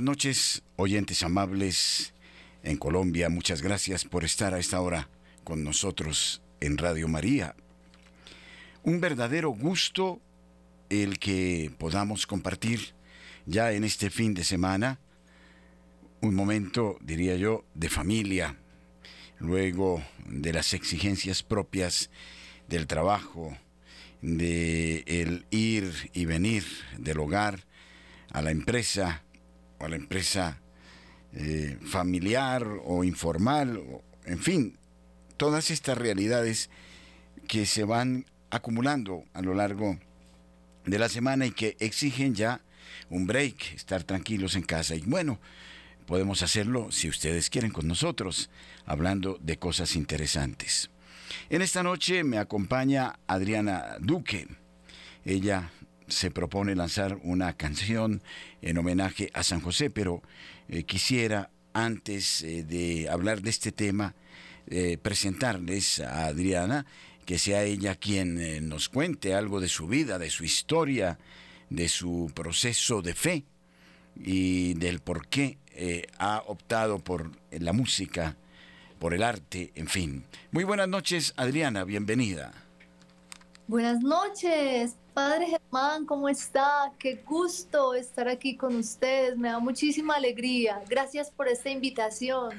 Buenas noches, oyentes amables en Colombia. Muchas gracias por estar a esta hora con nosotros en Radio María. Un verdadero gusto el que podamos compartir ya en este fin de semana un momento, diría yo, de familia, luego de las exigencias propias del trabajo, de el ir y venir del hogar a la empresa o a la empresa eh, familiar o informal, en fin, todas estas realidades que se van acumulando a lo largo de la semana y que exigen ya un break, estar tranquilos en casa. Y bueno, podemos hacerlo si ustedes quieren con nosotros, hablando de cosas interesantes. En esta noche me acompaña Adriana Duque. Ella se propone lanzar una canción en homenaje a San José, pero eh, quisiera, antes eh, de hablar de este tema, eh, presentarles a Adriana, que sea ella quien nos cuente algo de su vida, de su historia, de su proceso de fe y del por qué ha optado por la música, por el arte, en fin. Muy buenas noches, Adriana, bienvenida. Buenas noches, Padre Germán, ¿cómo está? Qué gusto estar aquí con ustedes, me da muchísima alegría. Gracias por esta invitación.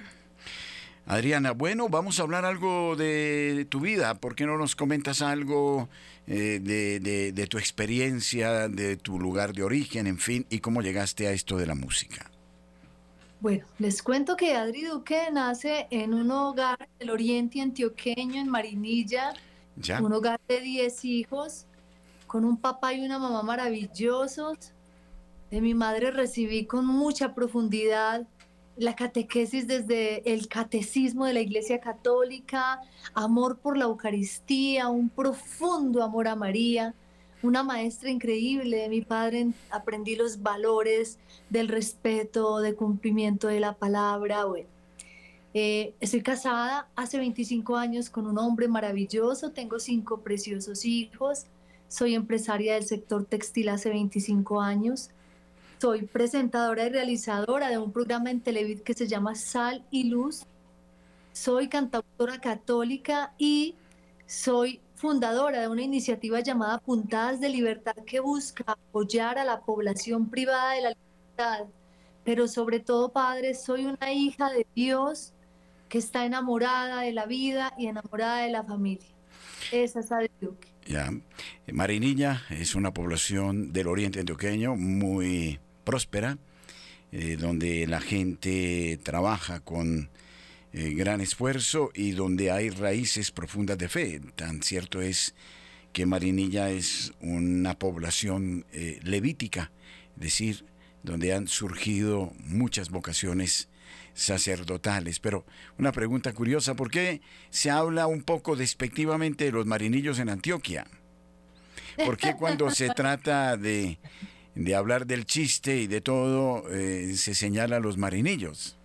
Adriana, bueno, vamos a hablar algo de, tu vida. ¿Por qué no nos comentas algo eh, de, de tu experiencia, de tu lugar de origen, en fin, y cómo llegaste a esto de la música? Bueno, les cuento que Adri Duque nace en un hogar del oriente antioqueño, en Marinilla, un hogar de 10 hijos, con un papá y una mamá maravillosos. De mi madre recibí con mucha profundidad la catequesis desde el catecismo de la Iglesia Católica, amor por la Eucaristía, un profundo amor a María, una maestra increíble. De mi padre aprendí los valores del respeto, de cumplimiento de la palabra. Bueno, eh, estoy casada hace 25 años con un hombre maravilloso, tengo cinco preciosos hijos, soy empresaria del sector textil hace 25 años, soy presentadora y realizadora de un programa en Televid que se llama Sal y Luz, soy cantautora católica y soy fundadora de una iniciativa llamada Puntadas de Libertad que busca apoyar a la población privada de la libertad. Pero sobre todo, Padre, soy una hija de Dios, que está enamorada de la vida y enamorada de la familia. Esa es Duque. Ya. Marinilla es una población del oriente antioqueño muy próspera, eh, donde la gente trabaja con eh, gran esfuerzo y donde hay raíces profundas de fe. Tan cierto es que Marinilla es una población eh, levítica, es decir, donde han surgido muchas vocaciones sacerdotales. Pero una pregunta curiosa, ¿por qué se habla un poco despectivamente de los marinillos en Antioquia? ¿Por qué cuando se trata de, hablar del chiste y de todo eh, se señala a los marinillos?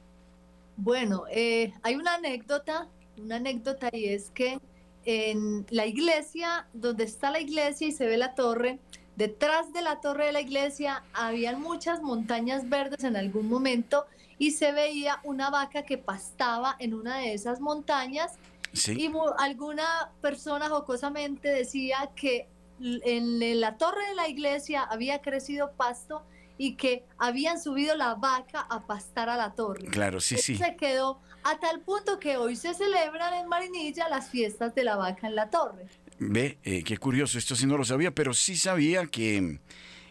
Bueno, eh, hay una anécdota, una anécdota y es que en la iglesia, donde está la iglesia y se ve la torre, detrás de la torre de la iglesia habían muchas montañas verdes en algún momento y se veía una vaca que pastaba en una de esas montañas y alguna persona jocosamente decía que en la torre de la iglesia había crecido pasto y que habían subido la vaca a pastar a la torre. Claro, sí, sí. Se quedó a tal punto que hoy se celebran en Marinilla las fiestas de la vaca en la torre. Ve, eh, qué curioso, esto sí no lo sabía, pero sí sabía que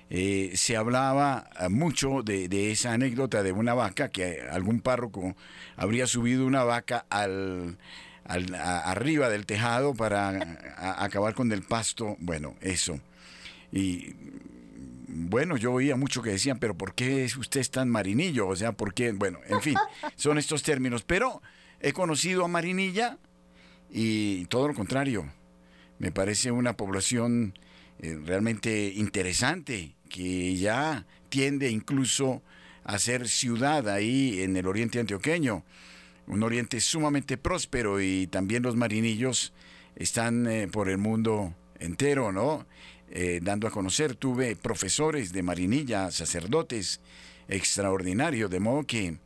eh, se hablaba ah, mucho de, esa anécdota de una vaca, que algún párroco habría subido una vaca al, arriba del tejado para acabar con el pasto. Bueno, eso. Y bueno, yo oía mucho que decían, pero ¿por qué usted es tan marinillo? O sea, ¿por qué? Bueno, en fin, son estos términos. Pero he conocido a Marinilla y todo lo contrario. Me parece una población eh, realmente interesante, que ya tiende incluso a ser ciudad ahí en el oriente antioqueño, un oriente sumamente próspero y también los marinillos están eh, por el mundo entero, ¿no? Eh, dando a conocer, tuve profesores de marinilla, sacerdotes, extraordinario, de modo que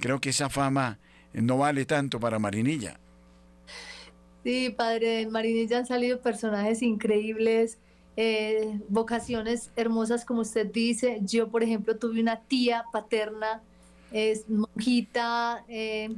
creo que esa fama no vale tanto para Marinilla. Sí, padre, en Marinilla han salido personajes increíbles, eh, vocaciones hermosas, como usted dice. Yo, por ejemplo, tuve una tía paterna, es monjita, eh,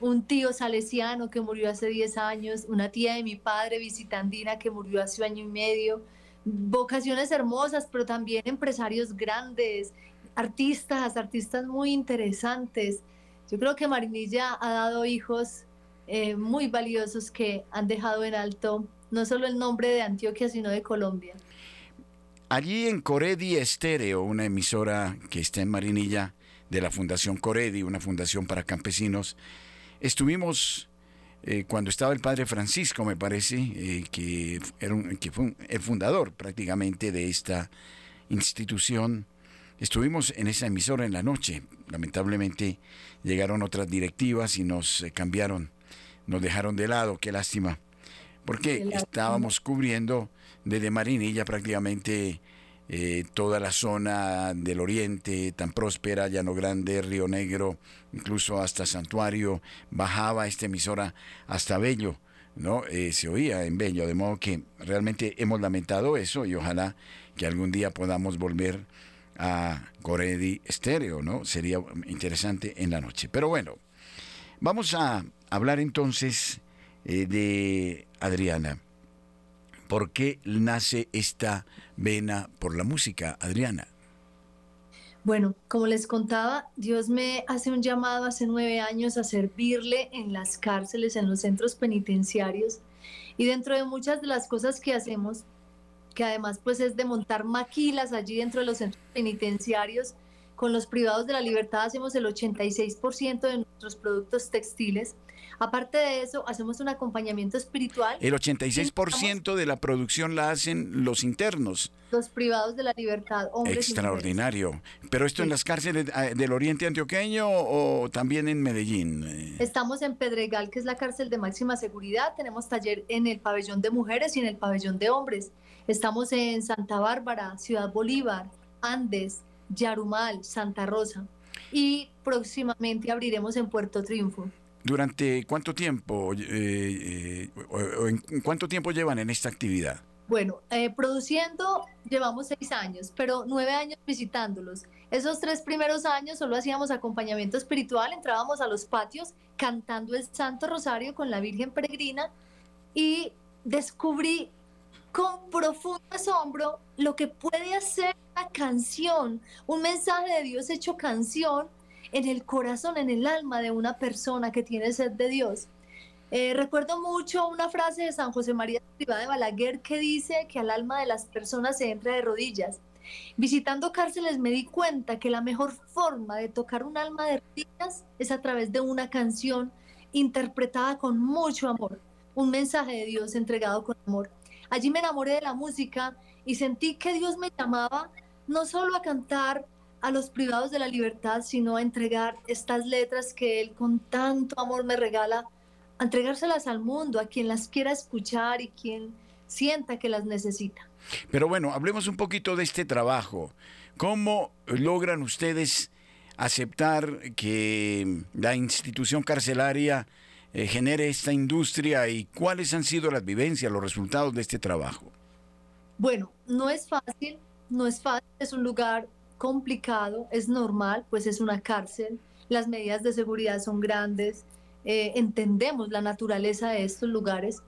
un tío salesiano que murió hace 10 años, una tía de mi padre, visitandina, que murió hace año y medio. Vocaciones hermosas, pero también empresarios grandes, artistas, artistas muy interesantes. Yo creo que Marinilla ha dado hijos eh, muy valiosos que han dejado en alto no solo el nombre de Antioquia, sino de Colombia. Allí en Coredi Estéreo, una emisora que está en Marinilla de la Fundación Coredi, una fundación para campesinos, estuvimos eh, cuando estaba el padre Francisco, me parece, eh, que, era que fue el fundador prácticamente de esta institución. Estuvimos en esa emisora en la noche. Lamentablemente llegaron otras directivas y nos cambiaron, nos dejaron de lado, qué lástima porque estábamos cubriendo desde Marinilla prácticamente eh, toda la zona del oriente tan próspera, Llano Grande, Río Negro, incluso hasta Santuario, bajaba esta emisora hasta Bello, ¿no? Eh, se oía en Bello, de modo que realmente hemos lamentado eso y ojalá que algún día podamos volver a Coredi Estéreo, ¿no? Sería interesante en la noche. Pero bueno, vamos a hablar entonces eh, de Adriana. ¿Por qué nace esta vena por la música, Adriana? Bueno, como les contaba, Dios me hace un llamado hace nueve años a servirle en las cárceles, en los centros penitenciarios. Y dentro de muchas de las cosas que hacemos, que además pues es de montar maquilas allí dentro de los centros penitenciarios, con los privados de la libertad hacemos el 86% de nuestros productos textiles. Aparte de eso, hacemos un acompañamiento espiritual. El 86% de la producción la hacen los internos. Los privados de la libertad, hombres Extraordinario. ¿Pero esto en las cárceles eh, del oriente antioqueño o también en Medellín? Estamos en Pedregal, que es la cárcel de máxima seguridad. Tenemos taller en el pabellón de mujeres y en el pabellón de hombres. Estamos en Santa Bárbara, Ciudad Bolívar, Andes, Yarumal, Santa Rosa. Y próximamente abriremos en Puerto Triunfo. ¿Durante cuánto tiempo, eh, eh, en cuánto tiempo llevan en esta actividad? Bueno, eh, produciendo llevamos seis años, pero nueve años visitándolos. Esos tres primeros años solo hacíamos acompañamiento espiritual, entrábamos a los patios cantando el Santo Rosario con la Virgen Peregrina y descubrí con profundo asombro lo que puede hacer una canción, un mensaje de Dios hecho canción en el corazón, en el alma de una persona que tiene sed de Dios. Eh, recuerdo mucho una frase de San José María de Balaguer que dice que al alma de las personas se entra de rodillas. Visitando cárceles me di cuenta que la mejor forma de tocar un alma de rodillas es a través de una canción interpretada con mucho amor, un mensaje de Dios entregado con amor. Allí me enamoré de la música y sentí que Dios me llamaba no solo a cantar a los privados de la libertad, sino a entregar estas letras que Él con tanto amor me regala, a entregárselas al mundo, a quien las quiera escuchar y quien sienta que las necesita. Pero bueno, hablemos un poquito de este trabajo. ¿Cómo logran ustedes aceptar que la institución carcelaria eh, genere esta industria y cuáles han sido las vivencias, los resultados de este trabajo? Bueno, no es fácil, no es fácil, es un lugar complicado, es normal, pues es una cárcel, las medidas de seguridad son grandes, eh, entendemos la naturaleza de estos lugares,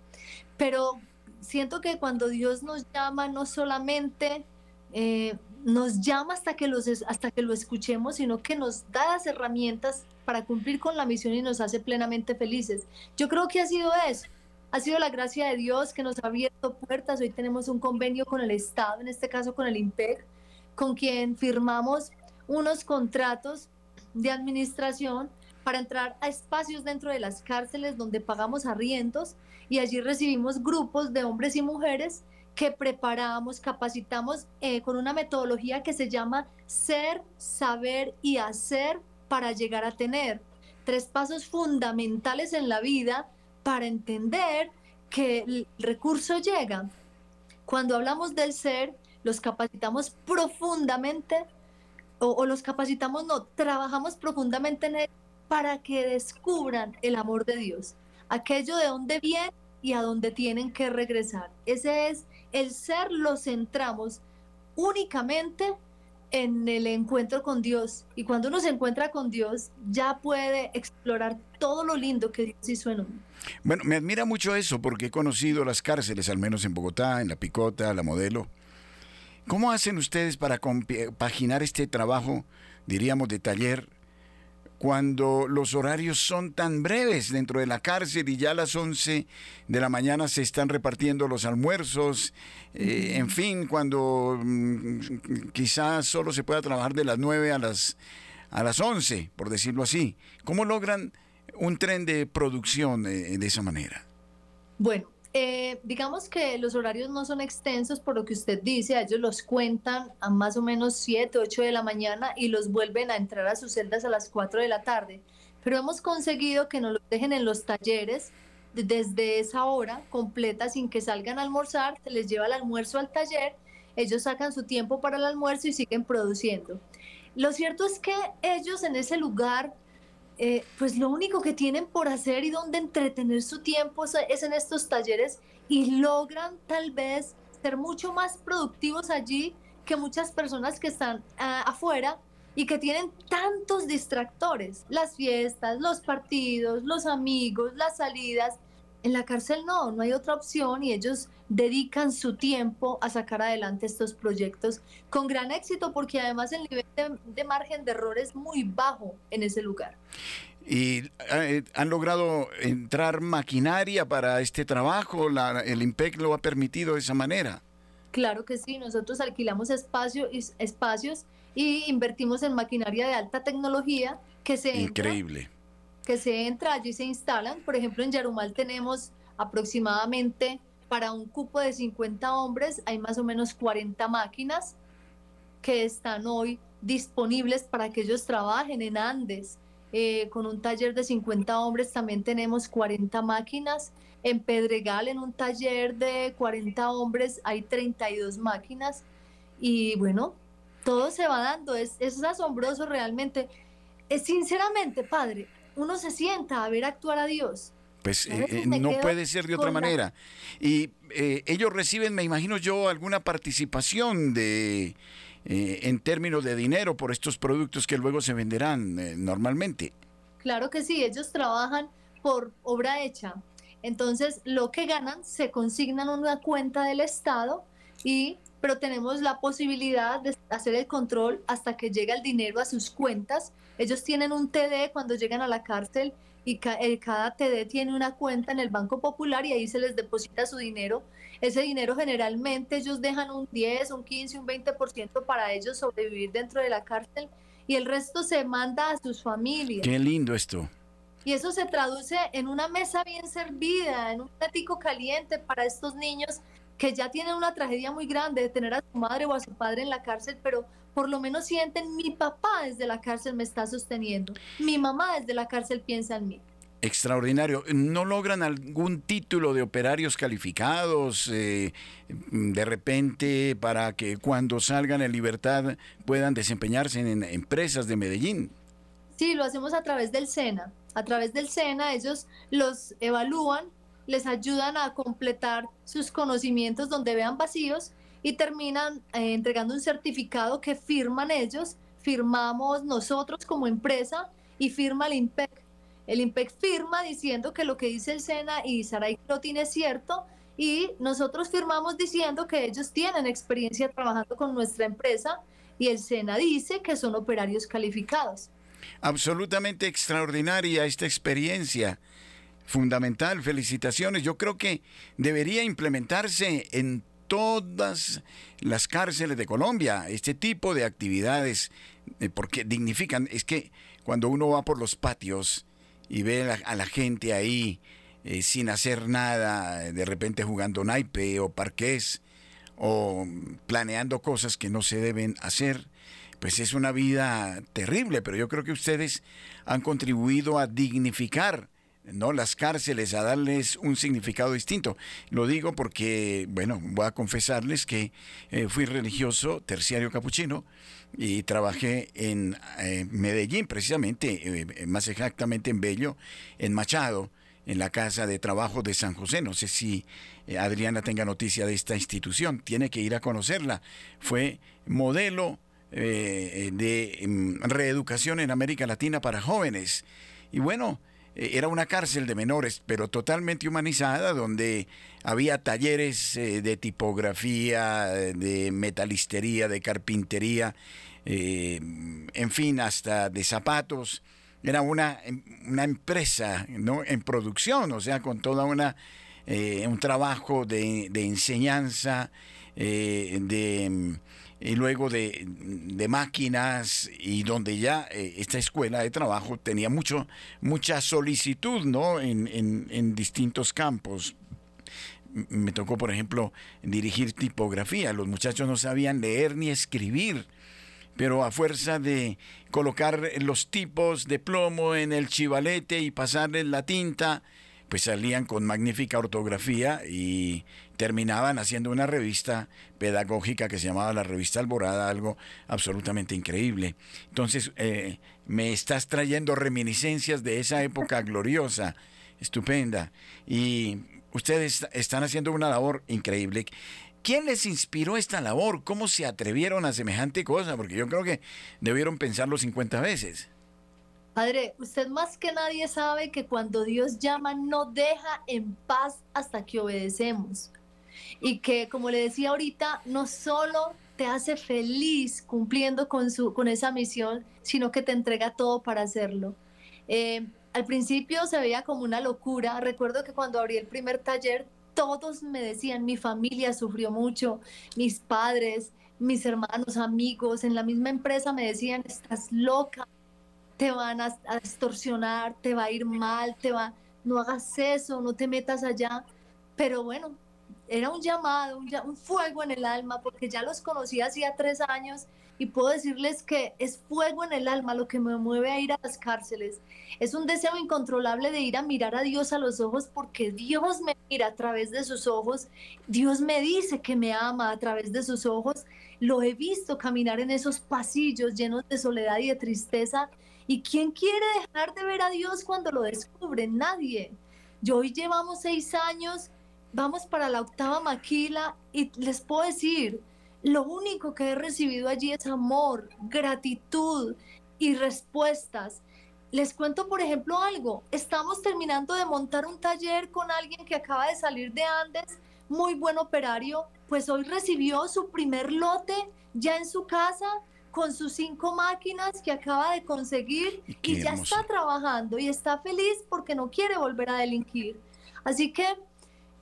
pero siento que cuando Dios nos llama, no solamente eh, nos llama hasta que, los, hasta que lo escuchemos, sino que nos da las herramientas para cumplir con la misión y nos hace plenamente felices. Yo creo que ha sido eso. Ha sido la gracia de Dios que nos ha abierto puertas. Hoy tenemos un convenio con el Estado, en este caso con el IMPEC, con quien firmamos unos contratos de administración para entrar a espacios dentro de las cárceles donde pagamos arriendos y allí recibimos grupos de hombres y mujeres que preparamos, capacitamos eh, con una metodología que se llama ser, saber y hacer para llegar a tener. Tres pasos fundamentales en la vida para entender que el recurso llega. Cuando hablamos del ser, los capacitamos profundamente o, los capacitamos, no, trabajamos profundamente en él para que descubran el amor de Dios, aquello de dónde viene y a dónde tienen que regresar. Ese es el ser, lo centramos únicamente en el encuentro con Dios. Y cuando uno se encuentra con Dios, ya puede explorar todo lo lindo que Dios hizo en uno. Bueno, me admira mucho eso porque he conocido las cárceles, al menos en Bogotá, en La Picota, La Modelo. ¿Cómo hacen ustedes para compaginar este trabajo, diríamos, de taller cuando los horarios son tan breves dentro de la cárcel y ya a las 11 de la mañana se están repartiendo los almuerzos, eh, en fin, cuando mm, quizás solo se pueda trabajar de las 9 a las, a las 11, por decirlo así. ¿Cómo logran un tren de producción eh, de esa manera? Bueno, eh, digamos que los horarios no son extensos por lo que usted dice, ellos los cuentan a más o menos 7, 8 de la mañana y los vuelven a entrar a sus celdas a las 4 de la tarde. Pero hemos conseguido que nos los dejen en los talleres desde esa hora completa sin que salgan a almorzar, se les lleva el almuerzo al taller, ellos sacan su tiempo para el almuerzo y siguen produciendo. Lo cierto es que ellos en ese lugar eh, pues lo único que tienen por hacer y donde entretener su tiempo es en estos talleres y logran tal vez ser mucho más productivos allí que muchas personas que están ah, afuera y que tienen tantos distractores, las fiestas, los partidos, los amigos, las salidas. En la cárcel no, no hay otra opción y ellos dedican su tiempo a sacar adelante estos proyectos con gran éxito porque además el nivel de, margen de error es muy bajo en ese lugar. ¿Y eh, han logrado entrar maquinaria para este trabajo? ¿El IMPEC lo ha permitido de esa manera? Claro que sí, nosotros alquilamos espacio, espacios y invertimos en maquinaria de alta tecnología que se Increíble. Que se entra allí se instalan. Por ejemplo, en Yarumal tenemos aproximadamente para un cupo de 50 hombres hay más o menos 40 máquinas que están hoy disponibles para que ellos trabajen en Andes. Eh, con un taller de 50 hombres también tenemos 40 máquinas. En Pedregal, en un taller de 40 hombres, hay 32 máquinas. Y bueno, todo se va dando. Es, es asombroso realmente. Es, sinceramente, padre, uno se sienta a ver actuar a Dios pues eh, eh, no puede ser de otra manera. Y eh, ellos reciben, me imagino yo, alguna participación de en términos de dinero por estos productos que luego se venderán normalmente. Claro que sí, ellos trabajan por obra hecha. Entonces, lo que ganan se consignan en una cuenta del Estado y pero tenemos la posibilidad de hacer el control hasta que llega el dinero a sus cuentas. Ellos tienen un TD cuando llegan a la cárcel y eh, cada TD tiene una cuenta en el Banco Popular y ahí se les deposita su dinero. Ese dinero generalmente ellos dejan un 10, un 15, un 20% para ellos sobrevivir dentro de la cárcel y el resto se manda a sus familias. Qué lindo esto. Y eso se traduce en una mesa bien servida, en un platico caliente para estos niños que ya tienen una tragedia muy grande de tener a su madre o a su padre en la cárcel, pero por lo menos sienten mi papá desde la cárcel me está sosteniendo, mi mamá desde la cárcel piensa en mí. Extraordinario. ¿No logran algún título de operarios calificados eh, de repente para que cuando salgan en libertad puedan desempeñarse en empresas de Medellín? Sí, lo hacemos a través del SENA. A través del SENA ellos los evalúan, les ayudan a completar sus conocimientos donde vean vacíos y terminan eh, entregando un certificado que firman ellos, firmamos nosotros como empresa y firma el IMPEC. El IMPEC firma diciendo que lo que dice el SENA y Saray tiene es cierto y nosotros firmamos diciendo que ellos tienen experiencia trabajando con nuestra empresa y el SENA dice que son operarios calificados. Absolutamente extraordinaria esta experiencia. Fundamental, felicitaciones. Yo creo que debería implementarse en todas las cárceles de Colombia este tipo de actividades, eh, porque dignifican. Es que cuando uno va por los patios y ve a la, gente ahí eh, sin hacer nada, de repente jugando naipe o parqués o planeando cosas que no se deben hacer, pues es una vida terrible, pero yo creo que ustedes han contribuido a dignificar ¿no? las cárceles a darles un significado distinto. Lo digo porque, bueno, voy a confesarles que eh, fui religioso terciario capuchino y trabajé en eh, Medellín, precisamente, eh, más exactamente en Bello, en Machado, en la Casa de Trabajo de San José. No sé si Adriana tenga noticia de esta institución, tiene que ir a conocerla. Fue modelo de mm, reeducación en América Latina para jóvenes. Y bueno, era una cárcel de menores, pero totalmente humanizada, donde había talleres eh, de tipografía, de metalistería, de carpintería, eh, en fin, hasta de zapatos. Era una, una empresa ¿no? en producción, o sea, con toda una un trabajo de, de enseñanza, de y luego de, máquinas y donde ya eh, esta escuela de trabajo tenía mucho, mucha solicitud ¿no? en, distintos campos. Me tocó, por ejemplo, dirigir tipografía. Los muchachos no sabían leer ni escribir, pero a fuerza de colocar los tipos de plomo en el chivalete y pasarles la tinta, pues salían con magnífica ortografía y terminaban haciendo una revista pedagógica que se llamaba la revista Alborada, algo absolutamente increíble. Entonces, eh, me estás trayendo reminiscencias de esa época gloriosa, estupenda, y ustedes están haciendo una labor increíble. ¿Quién les inspiró esta labor? ¿Cómo se atrevieron a semejante cosa? Porque yo creo que debieron pensarlo 50 veces. Padre, usted más que nadie sabe que cuando Dios llama no deja en paz hasta que obedecemos. Y que, como le decía ahorita, no solo te hace feliz cumpliendo con, su, con esa misión, sino que te entrega todo para hacerlo. Eh, al principio se veía como una locura. Recuerdo que cuando abrí el primer taller, todos me decían, mi familia sufrió mucho, mis padres, mis hermanos, amigos, en la misma empresa me decían, estás loca, te van a, extorsionar, te va a ir mal, te va, no hagas eso, no te metas allá. Pero bueno, era un llamado, un, fuego en el alma, porque ya los conocí hacía tres años y puedo decirles que es fuego en el alma lo que me mueve a ir a las cárceles. Es un deseo incontrolable de ir a mirar a Dios a los ojos porque Dios me mira a través de sus ojos, Dios me dice que me ama a través de sus ojos. Lo he visto caminar en esos pasillos llenos de soledad y de tristeza ¿Y quién quiere dejar de ver a Dios cuando lo descubre? Nadie. Yo hoy llevamos seis años, vamos para la octava maquila y les puedo decir, lo único que he recibido allí es amor, gratitud y respuestas. Les cuento, por ejemplo, algo. Estamos terminando de montar un taller con alguien que acaba de salir de Andes, muy buen operario, pues hoy recibió su primer lote ya en su casa con sus cinco máquinas que acaba de conseguir y ya está trabajando y está feliz porque no quiere volver a delinquir. Así que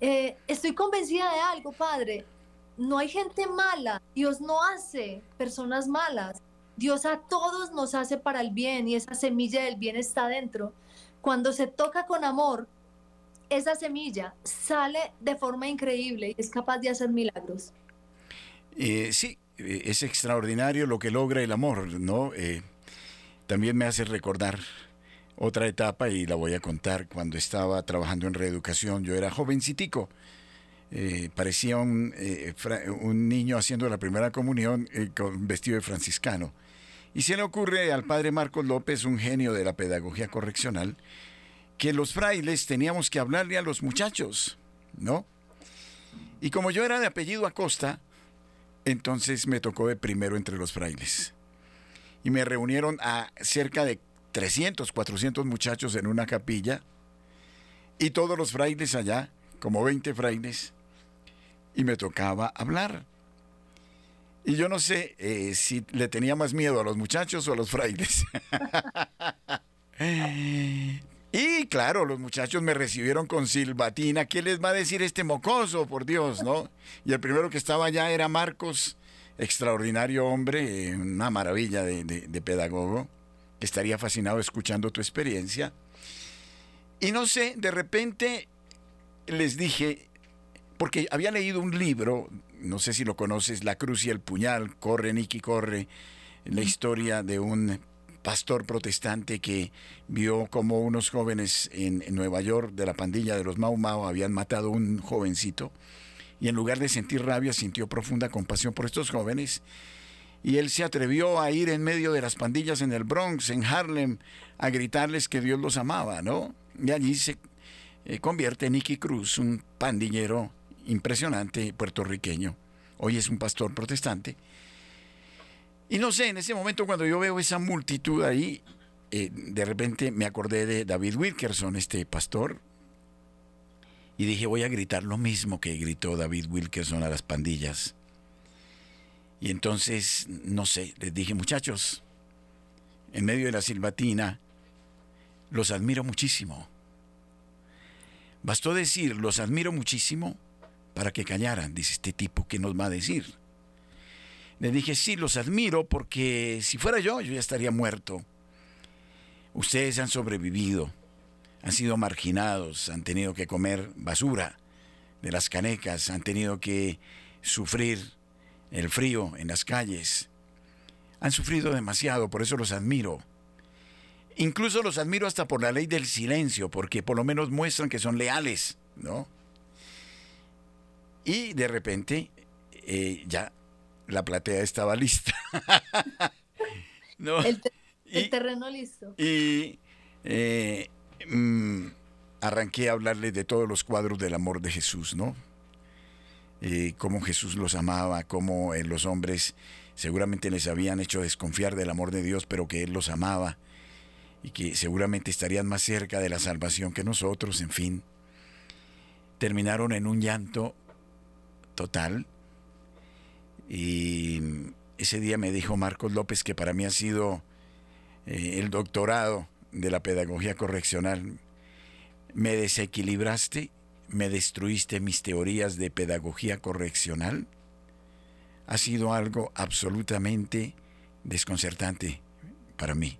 eh, estoy convencida de algo, Padre. No hay gente mala. Dios no hace personas malas. Dios a todos nos hace para el bien y esa semilla del bien está dentro. Cuando se toca con amor, esa semilla sale de forma increíble y es capaz de hacer milagros. Eh, sí, es extraordinario lo que logra el amor, ¿no? Eh, también me hace recordar otra etapa y la voy a contar cuando estaba trabajando en reeducación. Yo era jovencitico, eh, parecía un, un, niño haciendo la primera comunión con vestido de franciscano. Y se le ocurre al padre Marcos López, un genio de la pedagogía correccional, que los frailes teníamos que hablarle a los muchachos, ¿no? Y como yo era de apellido Acosta, entonces me tocó de primero entre los frailes. Y me reunieron a cerca de 300, 400 muchachos en una capilla. Y todos los frailes allá, como 20 frailes. Y me tocaba hablar. Y yo no sé eh, si le tenía más miedo a los muchachos o a los frailes. Y claro, los muchachos me recibieron con silbatina. ¿Qué les va a decir este mocoso, por Dios, no? Y el primero que estaba allá era Marcos, extraordinario hombre, una maravilla de, de pedagogo, que estaría fascinado escuchando tu experiencia. Y no sé, de repente les dije, porque había leído un libro, no sé si lo conoces, La Cruz y el Puñal, Corre, Nicky, corre, la historia de un pastor protestante que vio como unos jóvenes en, Nueva York de la pandilla de los Mau Mau habían matado a un jovencito y en lugar de sentir rabia sintió profunda compasión por estos jóvenes y él se atrevió a ir en medio de las pandillas en el Bronx, en Harlem, a gritarles que Dios los amaba, ¿no? Y allí se eh, convierte en Nicky Cruz, un pandillero impresionante puertorriqueño. Hoy es un pastor protestante y no sé, en ese momento cuando yo veo esa multitud ahí, eh, de repente me acordé de David Wilkerson, este pastor, y dije, voy a gritar lo mismo que gritó David Wilkerson a las pandillas. Y entonces, no sé, les dije, muchachos, en medio de la silbatina, los admiro muchísimo. Bastó decir, los admiro muchísimo para que callaran, dice este tipo, ¿qué nos va a decir? Le dije, sí, los admiro porque si fuera yo, yo ya estaría muerto. Ustedes han sobrevivido, han sido marginados, han tenido que comer basura de las canecas, han tenido que sufrir el frío en las calles. Han sufrido demasiado, por eso los admiro. Incluso los admiro hasta por la ley del silencio, porque por lo menos muestran que son leales, ¿no? Y de repente eh, ya la platea estaba lista. el, terreno listo. Y eh, mm, arranqué a hablarle de todos los cuadros del amor de Jesús, ¿no? Eh, cómo Jesús los amaba, cómo eh, los hombres seguramente les habían hecho desconfiar del amor de Dios, pero que Él los amaba y que seguramente estarían más cerca de la salvación que nosotros, en fin. Terminaron en un llanto total y ese día me dijo Marcos López que para mí ha sido eh, el doctorado de la pedagogía correccional. Me desequilibraste, me destruiste mis teorías de pedagogía correccional. Ha sido algo absolutamente desconcertante para mí.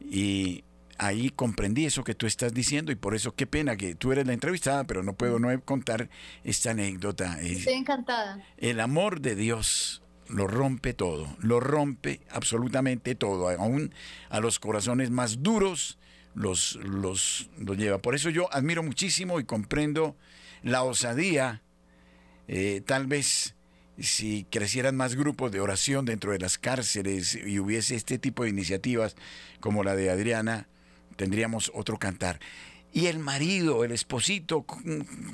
Y ahí comprendí eso que tú estás diciendo y por eso qué pena que tú eres la entrevistada, pero no puedo no contar esta anécdota. Estoy encantada. El amor de Dios lo rompe todo, lo rompe absolutamente todo, aún a los corazones más duros los, los, los lleva. Por eso yo admiro muchísimo y comprendo la osadía, eh, tal vez si crecieran más grupos de oración dentro de las cárceles y hubiese este tipo de iniciativas como la de Adriana, tendríamos otro cantar. Y el marido, el esposito,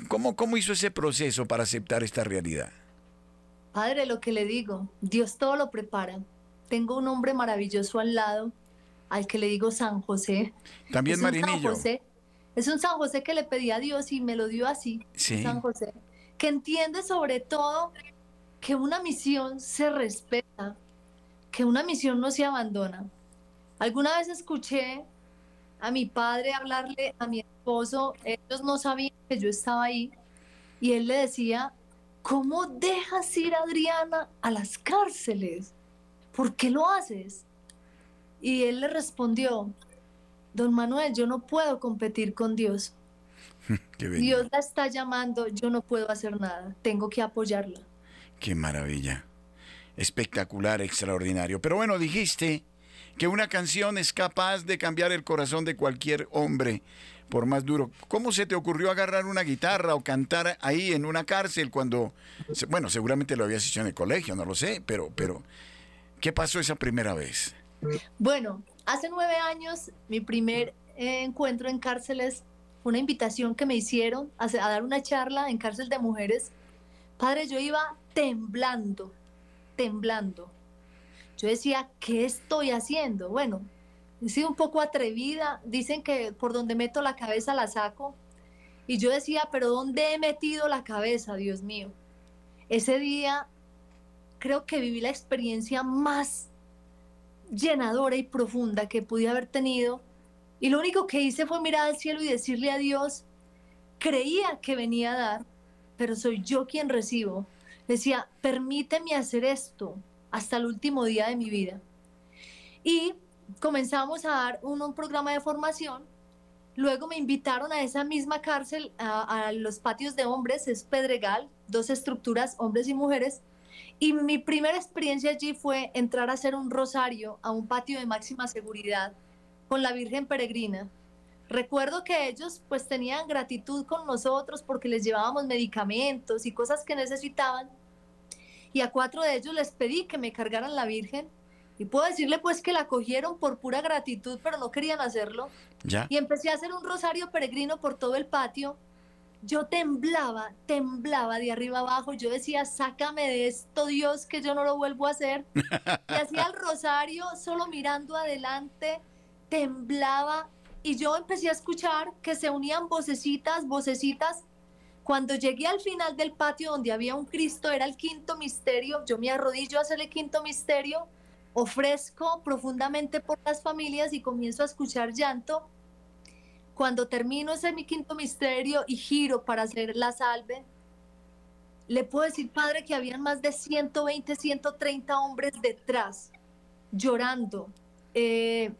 ¿cómo, ¿cómo hizo ese proceso para aceptar esta realidad? Padre, lo que le digo, Dios todo lo prepara. Tengo un hombre maravilloso al lado, al que le digo San José. También Marinillo. Es un San José que le pedí a Dios y me lo dio así. San José. Que entiende sobre todo que una misión se respeta, que una misión no se abandona. Alguna vez escuché a mi padre hablarle a mi esposo, ellos no sabían que yo estaba ahí, y él le decía, ¿cómo dejas ir a Adriana a las cárceles? ¿Por qué lo haces? Y él le respondió, don Manuel, yo no puedo competir con Dios. Dios la está llamando, yo no puedo hacer nada, tengo que apoyarla. Qué maravilla. Espectacular, extraordinario. Pero bueno, dijiste que una canción es capaz de cambiar el corazón de cualquier hombre, por más duro. ¿Cómo se te ocurrió agarrar una guitarra o cantar ahí en una cárcel cuando, bueno, seguramente lo habías hecho en el colegio, no lo sé, pero, pero, ¿qué pasó esa primera vez? Bueno, hace nueve años mi primer encuentro en cárceles fue una invitación que me hicieron a, a dar una charla en cárcel de mujeres. Padre, yo iba temblando, temblando yo decía, ¿qué estoy haciendo? Bueno, he sido un poco atrevida, dicen que por donde meto la cabeza la saco, y yo decía, pero ¿dónde he metido la cabeza, Dios mío? Ese día creo que viví la experiencia más llenadora y profunda que pude haber tenido, y lo único que hice fue mirar al cielo y decirle a Dios, creía que venía a dar, pero soy yo quien recibo. Decía, permíteme hacer esto, hasta el último día de mi vida. Y comenzamos a dar un, programa de formación. Luego me invitaron a esa misma cárcel, a, los patios de hombres, es Pedregal, dos estructuras, hombres y mujeres. Y mi primera experiencia allí fue entrar a hacer un rosario a un patio de máxima seguridad con la Virgen Peregrina. Recuerdo que ellos pues tenían gratitud con nosotros porque les llevábamos medicamentos y cosas que necesitaban. Y a cuatro de ellos les pedí que me cargaran la Virgen. Y puedo decirle pues que la cogieron por pura gratitud, pero no querían hacerlo. ¿Ya? Y empecé a hacer un rosario peregrino por todo el patio yo temblaba, temblaba de arriba abajo. Yo decía, sácame de esto, Dios, que yo no lo vuelvo a hacer. Y hacía el rosario solo mirando adelante, temblaba. Y yo empecé a escuchar que se unían vocecitas, vocecitas. Cuando llegué al final del patio donde había un Cristo, era el quinto misterio. Yo me arrodillo a hacer el quinto misterio, ofrezco profundamente por las familias y comienzo a escuchar llanto cuando termino ese mi quinto misterio y giro para hacer la salve, le puedo decir, Padre, que habían más de 120, 130 hombres detrás, llorando, eh,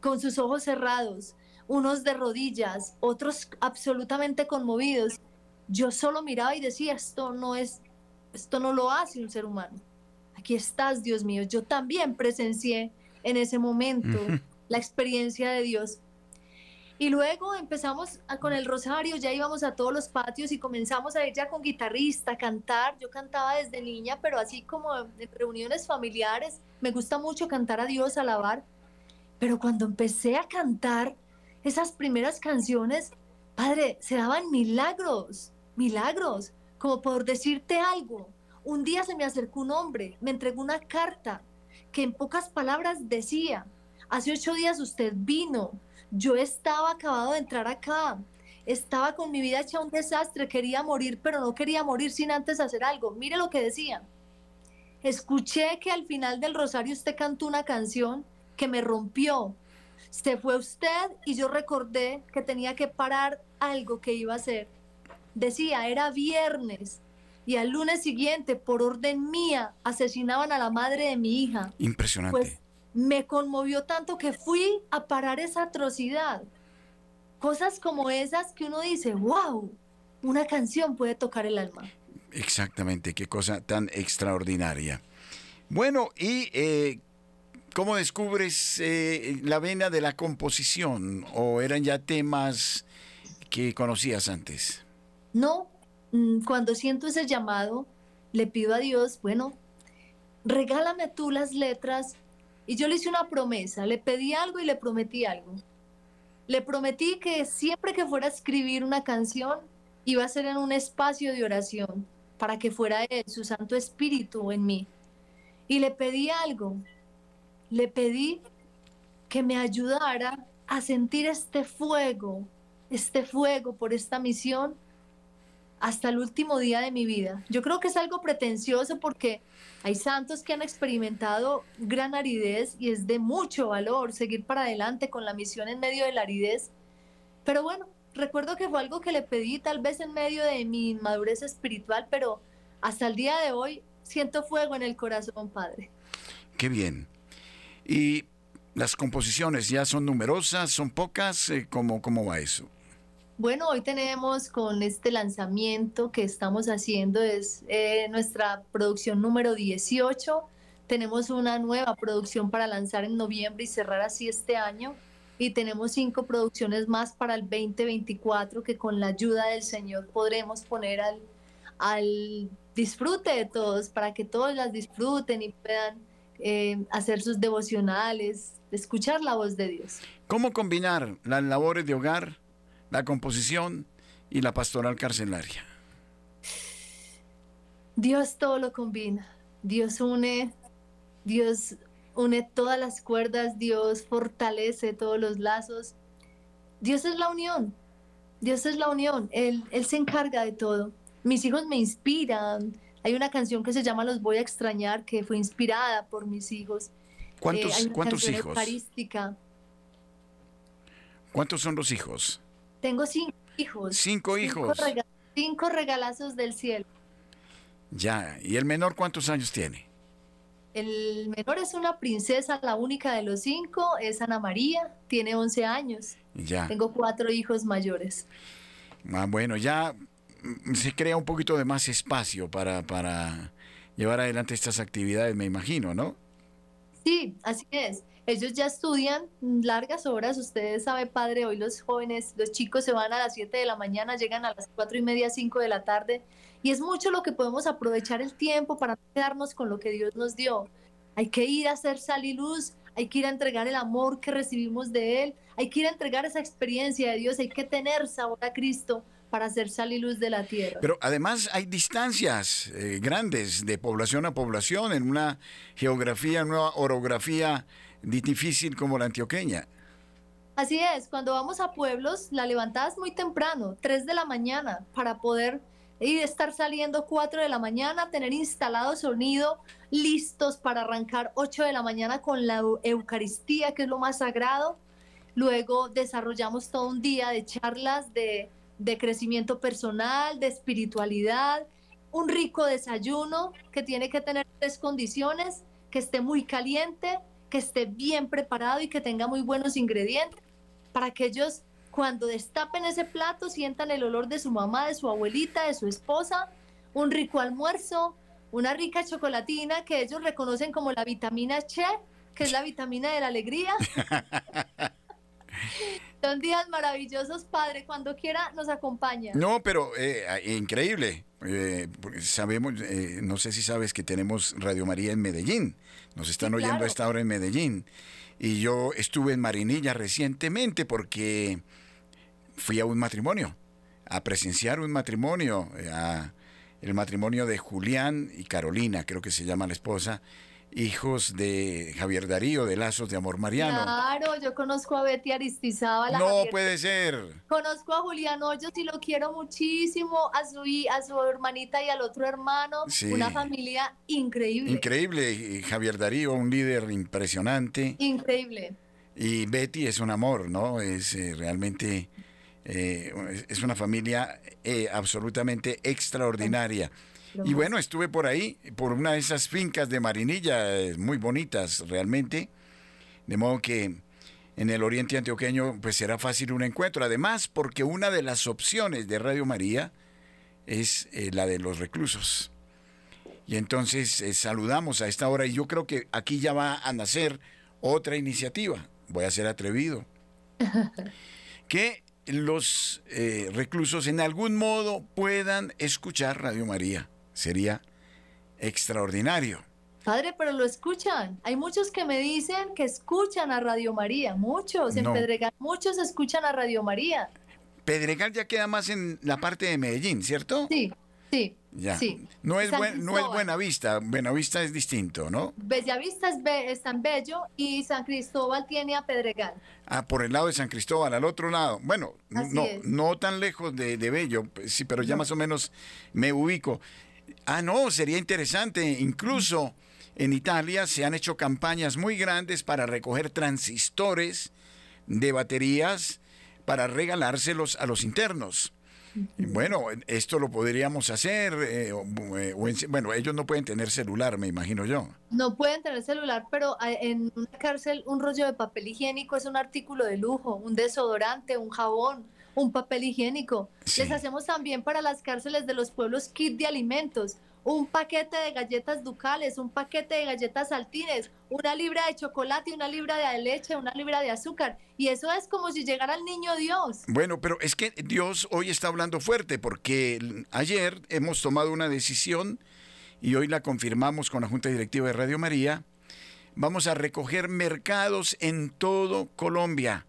con sus ojos cerrados, unos de rodillas, otros absolutamente conmovidos. Yo solo miraba y decía, esto no es, esto no lo hace un ser humano. Aquí estás, Dios mío. Yo también presencié en ese momento la experiencia de Dios y luego empezamos con el rosario, ya íbamos a todos los patios y comenzamos a ir ya con guitarrista, a cantar. Yo cantaba desde niña, pero así como en reuniones familiares, me gusta mucho cantar a Dios, alabar. Pero cuando empecé a cantar esas primeras canciones, Padre, se daban milagros, milagros, como por decirte algo. Un día se me acercó un hombre, me entregó una carta que en pocas palabras decía, hace ocho días usted vino, yo estaba acabado de entrar acá, estaba con mi vida hecha un desastre, quería morir, pero no quería morir sin antes hacer algo. Mire lo que decía. Escuché que al final del rosario usted cantó una canción que me rompió. Se fue usted y yo recordé que tenía que parar algo que iba a hacer. Decía, era viernes y al lunes siguiente, por orden mía, asesinaban a la madre de mi hija. Impresionante. Pues me conmovió tanto que fui a parar esa atrocidad. Cosas como esas que uno dice, wow, una canción puede tocar el alma. Exactamente, qué cosa tan extraordinaria. Bueno, ¿y eh, cómo descubres eh, la vena de la composición? ¿O eran ya temas que conocías antes? No, mm, cuando siento ese llamado, le pido a Dios, bueno, regálame tú las letras y yo le hice una promesa, le pedí algo y le prometí algo. Le prometí que siempre que fuera a escribir una canción, iba a ser en un espacio de oración, para que fuera Él, su Santo Espíritu en mí. Y le pedí algo, le pedí que me ayudara a sentir este fuego, este fuego por esta misión hasta el último día de mi vida. Yo creo que es algo pretencioso porque hay santos que han experimentado gran aridez y es de mucho valor seguir para adelante con la misión en medio de la aridez. Pero bueno, recuerdo que fue algo que le pedí tal vez en medio de mi inmadurez espiritual, pero hasta el día de hoy siento fuego en el corazón, Padre. Qué bien. ¿Y las composiciones ya son numerosas, son pocas? Eh, ¿Cómo, cómo va eso? Bueno, hoy tenemos con este lanzamiento que estamos haciendo, es eh, nuestra producción número 18. Tenemos una nueva producción para lanzar en noviembre y cerrar así este año. Y tenemos cinco producciones más para el 2024 que con la ayuda del Señor podremos poner al, al disfrute de todos, para que todos las disfruten y puedan eh, hacer sus devocionales, escuchar la voz de Dios. ¿Cómo combinar las labores de hogar? La composición y la pastoral carcelaria. Dios todo lo combina. Dios une, Dios une todas las cuerdas, Dios fortalece todos los lazos. Dios es la unión. Dios es la unión. Él, él se encarga de todo. Mis hijos me inspiran. Hay una canción que se llama Los voy a extrañar, que fue inspirada por mis hijos. ¿Cuántos, eh, ¿cuántos hijos? Eucarística. ¿Cuántos son los hijos? Tengo cinco hijos. Cinco hijos. cinco regalazos del cielo. Ya, ¿y el menor cuántos años tiene? El menor es una princesa, la única de los cinco, es Ana María, tiene 11 años. Ya. Tengo cuatro hijos mayores. Ah, bueno, ya se crea un poquito de más espacio para, para llevar adelante estas actividades, me imagino, ¿no? Sí, así es. Ellos ya estudian largas horas. Ustedes saben, padre, hoy los jóvenes, los chicos se van a las 7 de la mañana, llegan a las cuatro y media, 5 de la tarde. Y es mucho lo que podemos aprovechar el tiempo para quedarnos con lo que Dios nos dio. Hay que ir a hacer sal y luz, hay que ir a entregar el amor que recibimos de Él, hay que ir a entregar esa experiencia de Dios, hay que tener sabor a Cristo para hacer sal y luz de la tierra. Pero además hay distancias eh, grandes de población a población en una geografía, una orografía difícil como la antioqueña. Así es, cuando vamos a pueblos, la levantada es muy temprano, 3 de la mañana, para poder ir estar saliendo 4 de la mañana, tener instalado sonido, listos para arrancar 8 de la mañana con la Eucaristía, que es lo más sagrado. Luego desarrollamos todo un día de charlas de de crecimiento personal, de espiritualidad, un rico desayuno que tiene que tener tres condiciones, que esté muy caliente, que esté bien preparado y que tenga muy buenos ingredientes, para que ellos cuando destapen ese plato sientan el olor de su mamá, de su abuelita, de su esposa, un rico almuerzo, una rica chocolatina que ellos reconocen como la vitamina Che, que es la vitamina de la alegría. Son días maravillosos, padre. Cuando quiera nos acompaña. No, pero eh, increíble. Eh, sabemos, eh, no sé si sabes que tenemos Radio María en Medellín. Nos están oyendo a esta hora en Medellín. Y yo estuve en Marinilla recientemente porque fui a un matrimonio, a presenciar un matrimonio, a el matrimonio de Julián y Carolina, creo que se llama la esposa hijos de Javier Darío, de Lazos de Amor Mariano. Claro, yo conozco a Betty Aristizábal. No puede ser. Conozco a Julián Hoyos y lo quiero muchísimo, a su, a su hermanita y al otro hermano. Una familia increíble. Increíble, Javier Darío, un líder impresionante. Increíble. Y Betty es un amor, ¿no? Es eh, realmente... Eh, es una familia eh, absolutamente extraordinaria. Y bueno, estuve por ahí, por una de esas fincas de Marinilla, eh, muy bonitas realmente. De modo que en el oriente antioqueño pues será fácil un encuentro. Además, porque una de las opciones de Radio María es eh, la de los reclusos. Y entonces eh, saludamos a esta hora y yo creo que aquí ya va a nacer otra iniciativa. Voy a ser atrevido. que los reclusos en algún modo puedan escuchar Radio María sería extraordinario. Padre, pero lo escuchan. Hay muchos que me dicen que escuchan a Radio María, muchos en Pedregal, muchos escuchan a Radio María. Pedregal ya queda más en la parte de Medellín, ¿cierto? Sí, sí. Ya. Sí. No es, no es Buena Vista, Buena Vista es distinto, ¿no? Bellavista es, es San Bello y San Cristóbal tiene a Pedregal. Ah, por el lado de San Cristóbal, al otro lado. Bueno, no, no tan lejos de, Bello, sí, pero ya más o menos me ubico. Ah, no, sería interesante. Incluso en Italia se han hecho campañas muy grandes para recoger transistores de baterías para regalárselos a los internos. Bueno, esto lo podríamos hacer. Eh, eh, bueno, ellos no pueden tener celular, me imagino yo. No pueden tener celular, pero eh, en una cárcel un rollo de papel higiénico es un artículo de lujo, un desodorante, un jabón, un papel higiénico. Les hacemos también para las cárceles de los pueblos kit de alimentos, un paquete de galletas ducales, un paquete de galletas saltines, una libra de chocolate, una libra de leche, una libra de azúcar. Y eso es como si llegara el niño Dios. Bueno, pero es que Dios hoy está hablando fuerte porque ayer hemos tomado una decisión y hoy la confirmamos con la Junta Directiva de Radio María. Vamos a recoger mercados en todo Colombia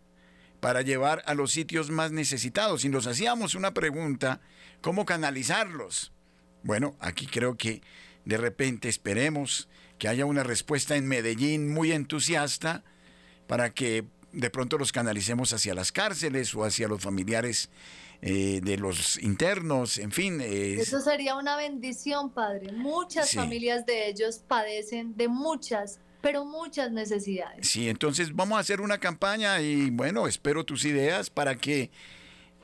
para llevar a los sitios más necesitados. Y nos hacíamos una pregunta, ¿cómo canalizarlos? Bueno, aquí creo que de repente esperemos que haya una respuesta en Medellín muy entusiasta para que de pronto los canalicemos hacia las cárceles o hacia los familiares eh, de los internos, en fin. Eso sería una bendición, padre. Muchas familias de ellos padecen de muchas pero muchas necesidades. Sí, entonces vamos a hacer una campaña y bueno, espero tus ideas para que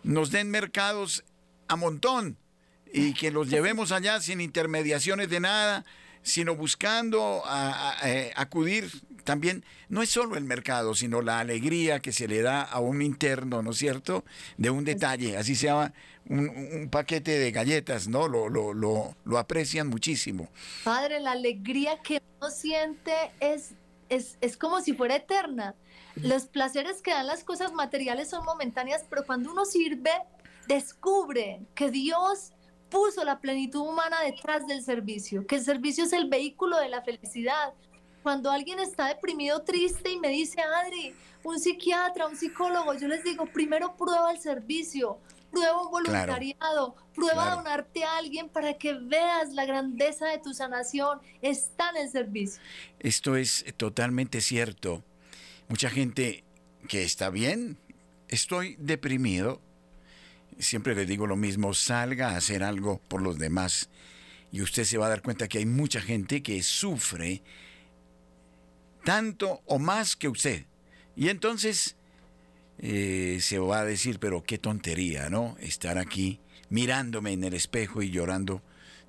nos den mercados a montón y que los llevemos allá sin intermediaciones de nada. Sino buscando eh, acudir también, no es solo el mercado, sino la alegría que se le da a un interno, ¿no es cierto?, de un detalle, así se llama un, paquete de galletas, ¿no? Lo, lo, lo, lo, aprecian muchísimo. Padre, la alegría que uno siente es, es, es como si fuera eterna. Los placeres que dan las cosas materiales son momentáneas, pero cuando uno sirve, descubre que Dios puso la plenitud humana detrás del servicio, que el servicio es el vehículo de la felicidad. Cuando alguien está deprimido, triste y me dice, Adri, un psiquiatra, un psicólogo, yo les digo, primero prueba el servicio, prueba un voluntariado, prueba donarte a alguien para que veas la grandeza de tu sanación, está en el servicio. Esto es totalmente cierto. Mucha gente que está bien, estoy deprimido, siempre le digo lo mismo, salga a hacer algo por los demás y usted se va a dar cuenta que hay mucha gente que sufre tanto o más que usted. Y entonces eh, se va a decir, pero qué tontería, ¿no? Estar aquí mirándome en el espejo y llorando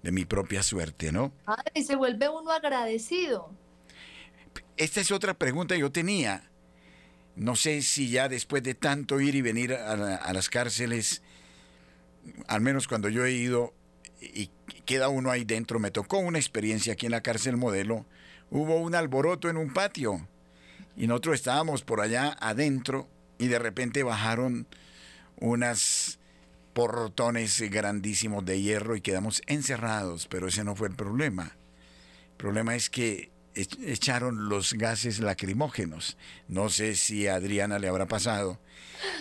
de mi propia suerte, ¿no? y se vuelve uno agradecido. Esta es otra pregunta que yo tenía. No sé si ya después de tanto ir y venir a las cárceles, al menos cuando yo he ido y queda uno ahí dentro, me tocó una experiencia aquí en la cárcel modelo, hubo un alboroto en un patio y nosotros estábamos por allá adentro y de repente bajaron unas portones grandísimos de hierro y quedamos encerrados, pero ese no fue el problema. El problema es que echaron los gases lacrimógenos. No sé si a Adriana le habrá pasado.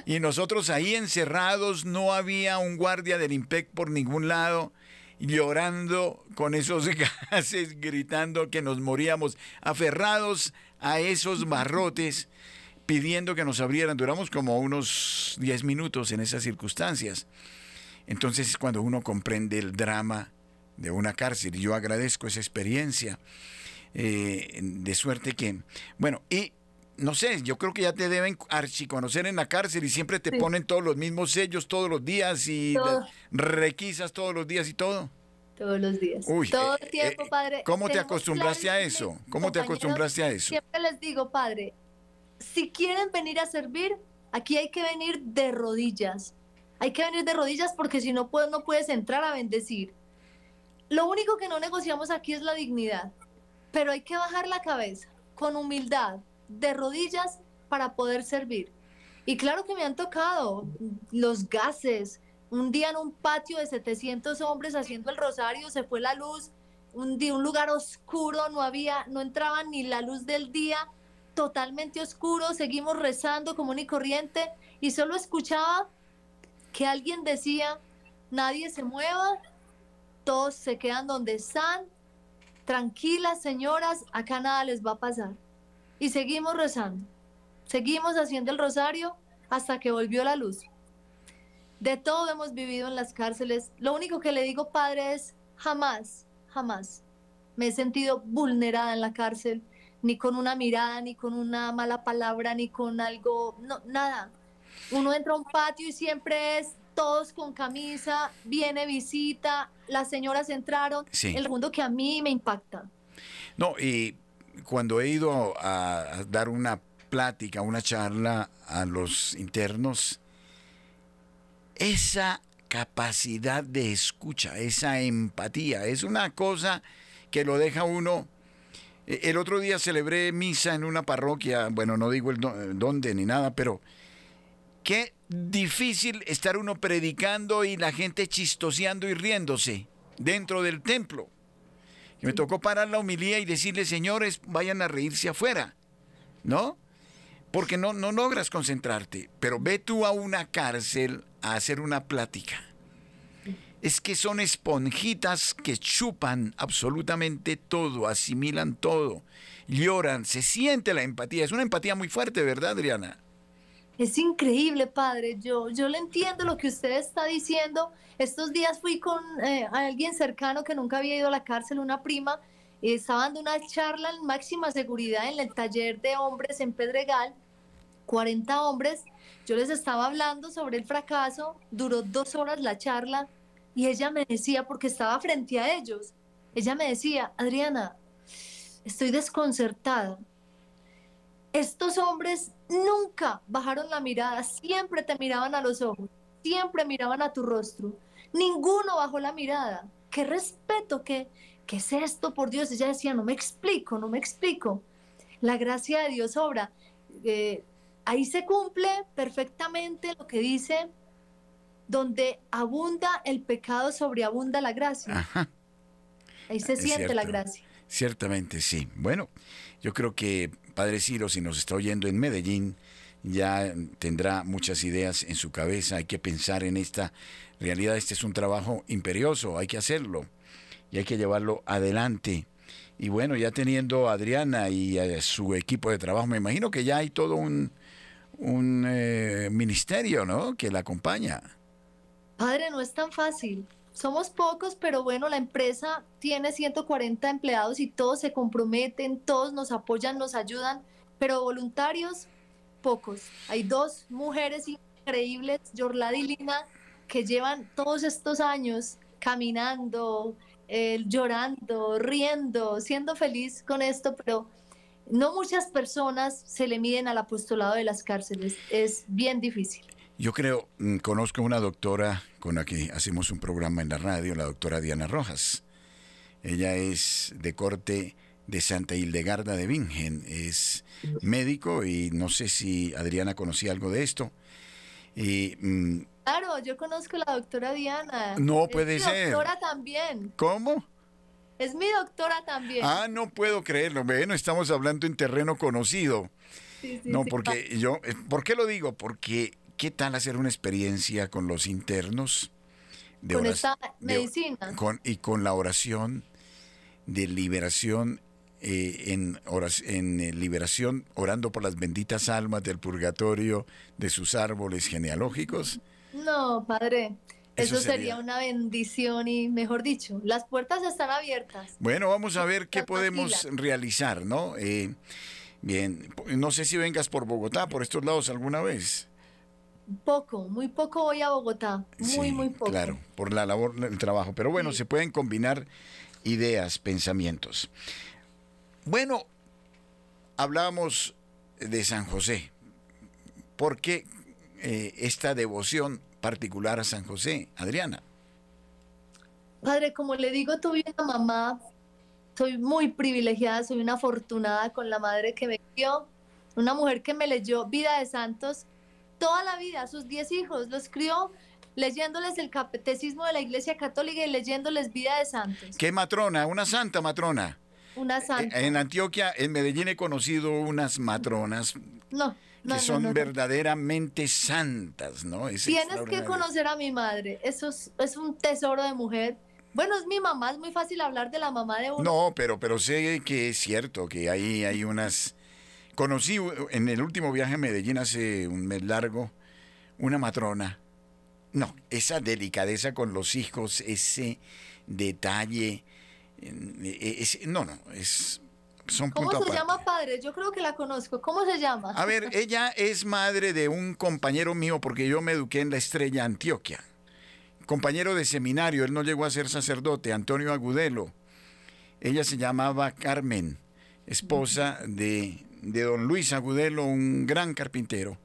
Y nosotros ahí encerrados, no había un guardia del IMPEC por ningún lado, llorando con esos gases, gritando que nos moríamos, aferrados a esos barrotes, pidiendo que nos abrieran. Duramos como unos 10 minutos en esas circunstancias. Entonces cuando uno comprende el drama de una cárcel, yo agradezco esa experiencia eh, de suerte que, bueno, y no sé, yo creo que ya te deben archiconocer en la cárcel y siempre te ponen todos los mismos sellos todos los días y requisas todos los días y todo. Todos los días. todo el eh, tiempo, eh, padre. ¿Cómo te acostumbraste a eso? ¿Cómo te acostumbraste a eso? Siempre les digo, padre, si quieren venir a servir, aquí hay que venir de rodillas. Hay que venir de rodillas porque si no, puedes, no puedes entrar a bendecir. Lo único que no negociamos aquí es la dignidad pero hay que bajar la cabeza con humildad, de rodillas, para poder servir. Y claro que me han tocado los gases. Un día en un patio de 700 hombres haciendo el rosario, se fue la luz, un, día, un lugar oscuro, no había, no entraba ni la luz del día, totalmente oscuro, seguimos rezando común y corriente y solo escuchaba que alguien decía, nadie se mueva, todos se quedan donde están, tranquilas señoras, acá nada les va a pasar. Y seguimos rezando, seguimos haciendo el rosario hasta que volvió la luz. De todo hemos vivido en las cárceles. Lo único que le digo, padre, es jamás, jamás me he sentido vulnerada en la cárcel, ni con una mirada, ni con una mala palabra, ni con algo, no, nada. Uno entra a un patio y siempre es todos con camisa, viene visita, las señoras entraron, el mundo que a mí me impacta. No, y cuando he ido a, dar una plática, una charla a los internos, esa capacidad de escucha, esa empatía, es una cosa que lo deja uno... E, el otro día celebré misa en una parroquia, bueno, no digo el dónde ni nada, pero qué difícil estar uno predicando y la gente chistoseando y riéndose dentro del templo. Y me tocó parar la humilía y decirle, señores, vayan a reírse afuera, ¿no? Porque no, no logras concentrarte. Pero ve tú a una cárcel a hacer una plática. Es que son esponjitas que chupan absolutamente todo, asimilan todo, lloran, se siente la empatía. Es una empatía muy fuerte, ¿verdad, Adriana? Es increíble, padre. Yo, yo le entiendo lo que usted está diciendo. Estos días fui con eh, alguien cercano que nunca había ido a la cárcel, una prima, y estaba dando una charla en máxima seguridad en el taller de hombres en Pedregal. 40 hombres. Yo les estaba hablando sobre el fracaso. Duró dos horas la charla y ella me decía, porque estaba frente a ellos, ella me decía, Adriana, estoy desconcertada. Estos hombres nunca bajaron la mirada, siempre te miraban a los ojos, siempre miraban a tu rostro. Ninguno bajó la mirada. ¿Qué respeto? ¿Qué, qué es esto? Por Dios, ella decía, no me explico, no me explico. La gracia de Dios obra. Eh, ahí se cumple perfectamente lo que dice, donde abunda el pecado, sobreabunda la gracia. Ahí se siente la gracia. Ciertamente, sí. Bueno, yo creo que Padre Ciro, si nos está oyendo en Medellín, ya tendrá muchas ideas en su cabeza. Hay que pensar en esta realidad. Este es un trabajo imperioso, hay que hacerlo y hay que llevarlo adelante. Y bueno, ya teniendo a Adriana y a su equipo de trabajo, me imagino que ya hay todo un, un eh, ministerio, ¿no? Que la acompaña. Padre, no es tan fácil. Somos pocos, pero bueno, la empresa tiene 140 empleados y todos se comprometen, todos nos apoyan, nos ayudan, pero voluntarios, pocos. Hay dos mujeres increíbles, Yorlad y Lina, que llevan todos estos años caminando, eh, llorando, riendo, siendo feliz con esto, pero no muchas personas se le miden al apostolado de las cárceles. Es bien difícil. Yo creo, mm, conozco una doctora con la que hacemos un programa en la radio, la doctora Diana Rojas. Ella es de corte de Santa Hildegarda de Bingen, es médico y no sé si Adriana conocía algo de esto. Y mm, Claro, yo conozco a la doctora Diana. No puede ser. Es mi doctora también. ¿Cómo? Es mi doctora también. Ah, no puedo creerlo. Bueno, estamos hablando en terreno conocido. Sí, sí, no, porque yo, eh, ¿por qué lo digo? Porque ¿qué tal hacer una experiencia con los internos? De con esta medicina. y con la oración de liberación eh, en, en eh, liberación, orando por las benditas almas del purgatorio de sus árboles genealógicos. No, padre. Eso, sería... una bendición y, mejor dicho, las puertas están abiertas. Bueno, vamos a ver qué podemos realizar, ¿no? Eh, bien, no sé si vengas por Bogotá, por estos lados alguna vez. Poco, muy poco voy a Bogotá, muy, muy poco. Claro, por la labor del trabajo, pero bueno, se pueden combinar ideas, pensamientos. Bueno, hablábamos de San José. ¿Por qué eh, esta devoción particular a San José, Adriana? Padre, como le digo, tuve una mamá, soy muy privilegiada, soy una afortunada con la madre que me crió, una mujer que me leyó Vida de Santos toda la vida, sus diez hijos, los crió leyéndoles el catecismo de la Iglesia Católica y leyéndoles Vida de Santos. ¿Qué matrona? ¿Una santa matrona? Una eh, santa. En Antioquia, en Medellín he conocido unas matronas. No que son verdaderamente santas, ¿no? Tienes que conocer a mi madre, eso es, un tesoro de mujer. Bueno, es mi mamá, es muy fácil hablar de la mamá de uno. No, pero, pero sé que es cierto, que ahí hay unas... Conocí en el último viaje a Medellín hace un mes largo una matrona. No, esa delicadeza con los hijos, ese detalle, eh, no, no, es ¿Cómo se llama padre? Yo creo que la conozco. ¿Cómo se llama? A ver, ella es madre de un compañero mío porque yo me eduqué en la Estrella Antioquia. Compañero de seminario, él no llegó a ser sacerdote, Antonio Agudelo. Ella se llamaba Carmen, esposa de, don Luis Agudelo, un gran carpintero.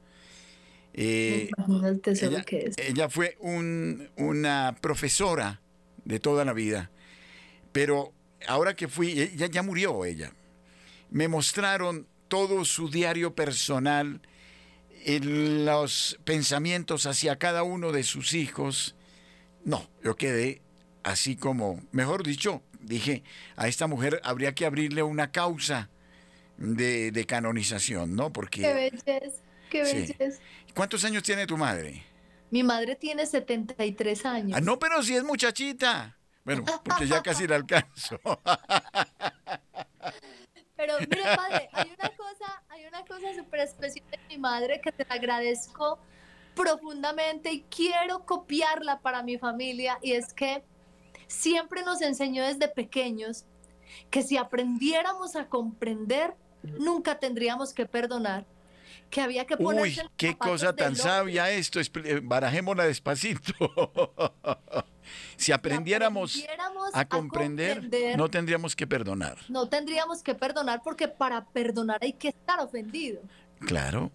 Eh, el ella, que es. ella fue una profesora de toda la vida, pero ahora que fui, ella ya murió ella, me mostraron todo su diario personal, los pensamientos hacia cada uno de sus hijos. No, yo quedé así como, mejor dicho, dije, a esta mujer habría que abrirle una causa de, canonización, ¿no? Porque... Qué belleza, qué belleza. ¿Cuántos años tiene tu madre? Mi madre tiene 73 años. Ah, no, pero si es muchachita. Bueno, porque ya casi la alcanzo. Pero mire, padre, hay una cosa, hay una cosa súper especial de mi madre que te agradezco profundamente y quiero copiarla para mi familia y es que siempre nos enseñó desde pequeños que si aprendiéramos a comprender, nunca tendríamos que perdonar. Que había que poner. Uy, qué cosa tan sabia esto. Eh, barajémosla despacito. Si aprendiéramos, a, comprender, no tendríamos que perdonar. No tendríamos que perdonar porque para perdonar hay que estar ofendido. Claro.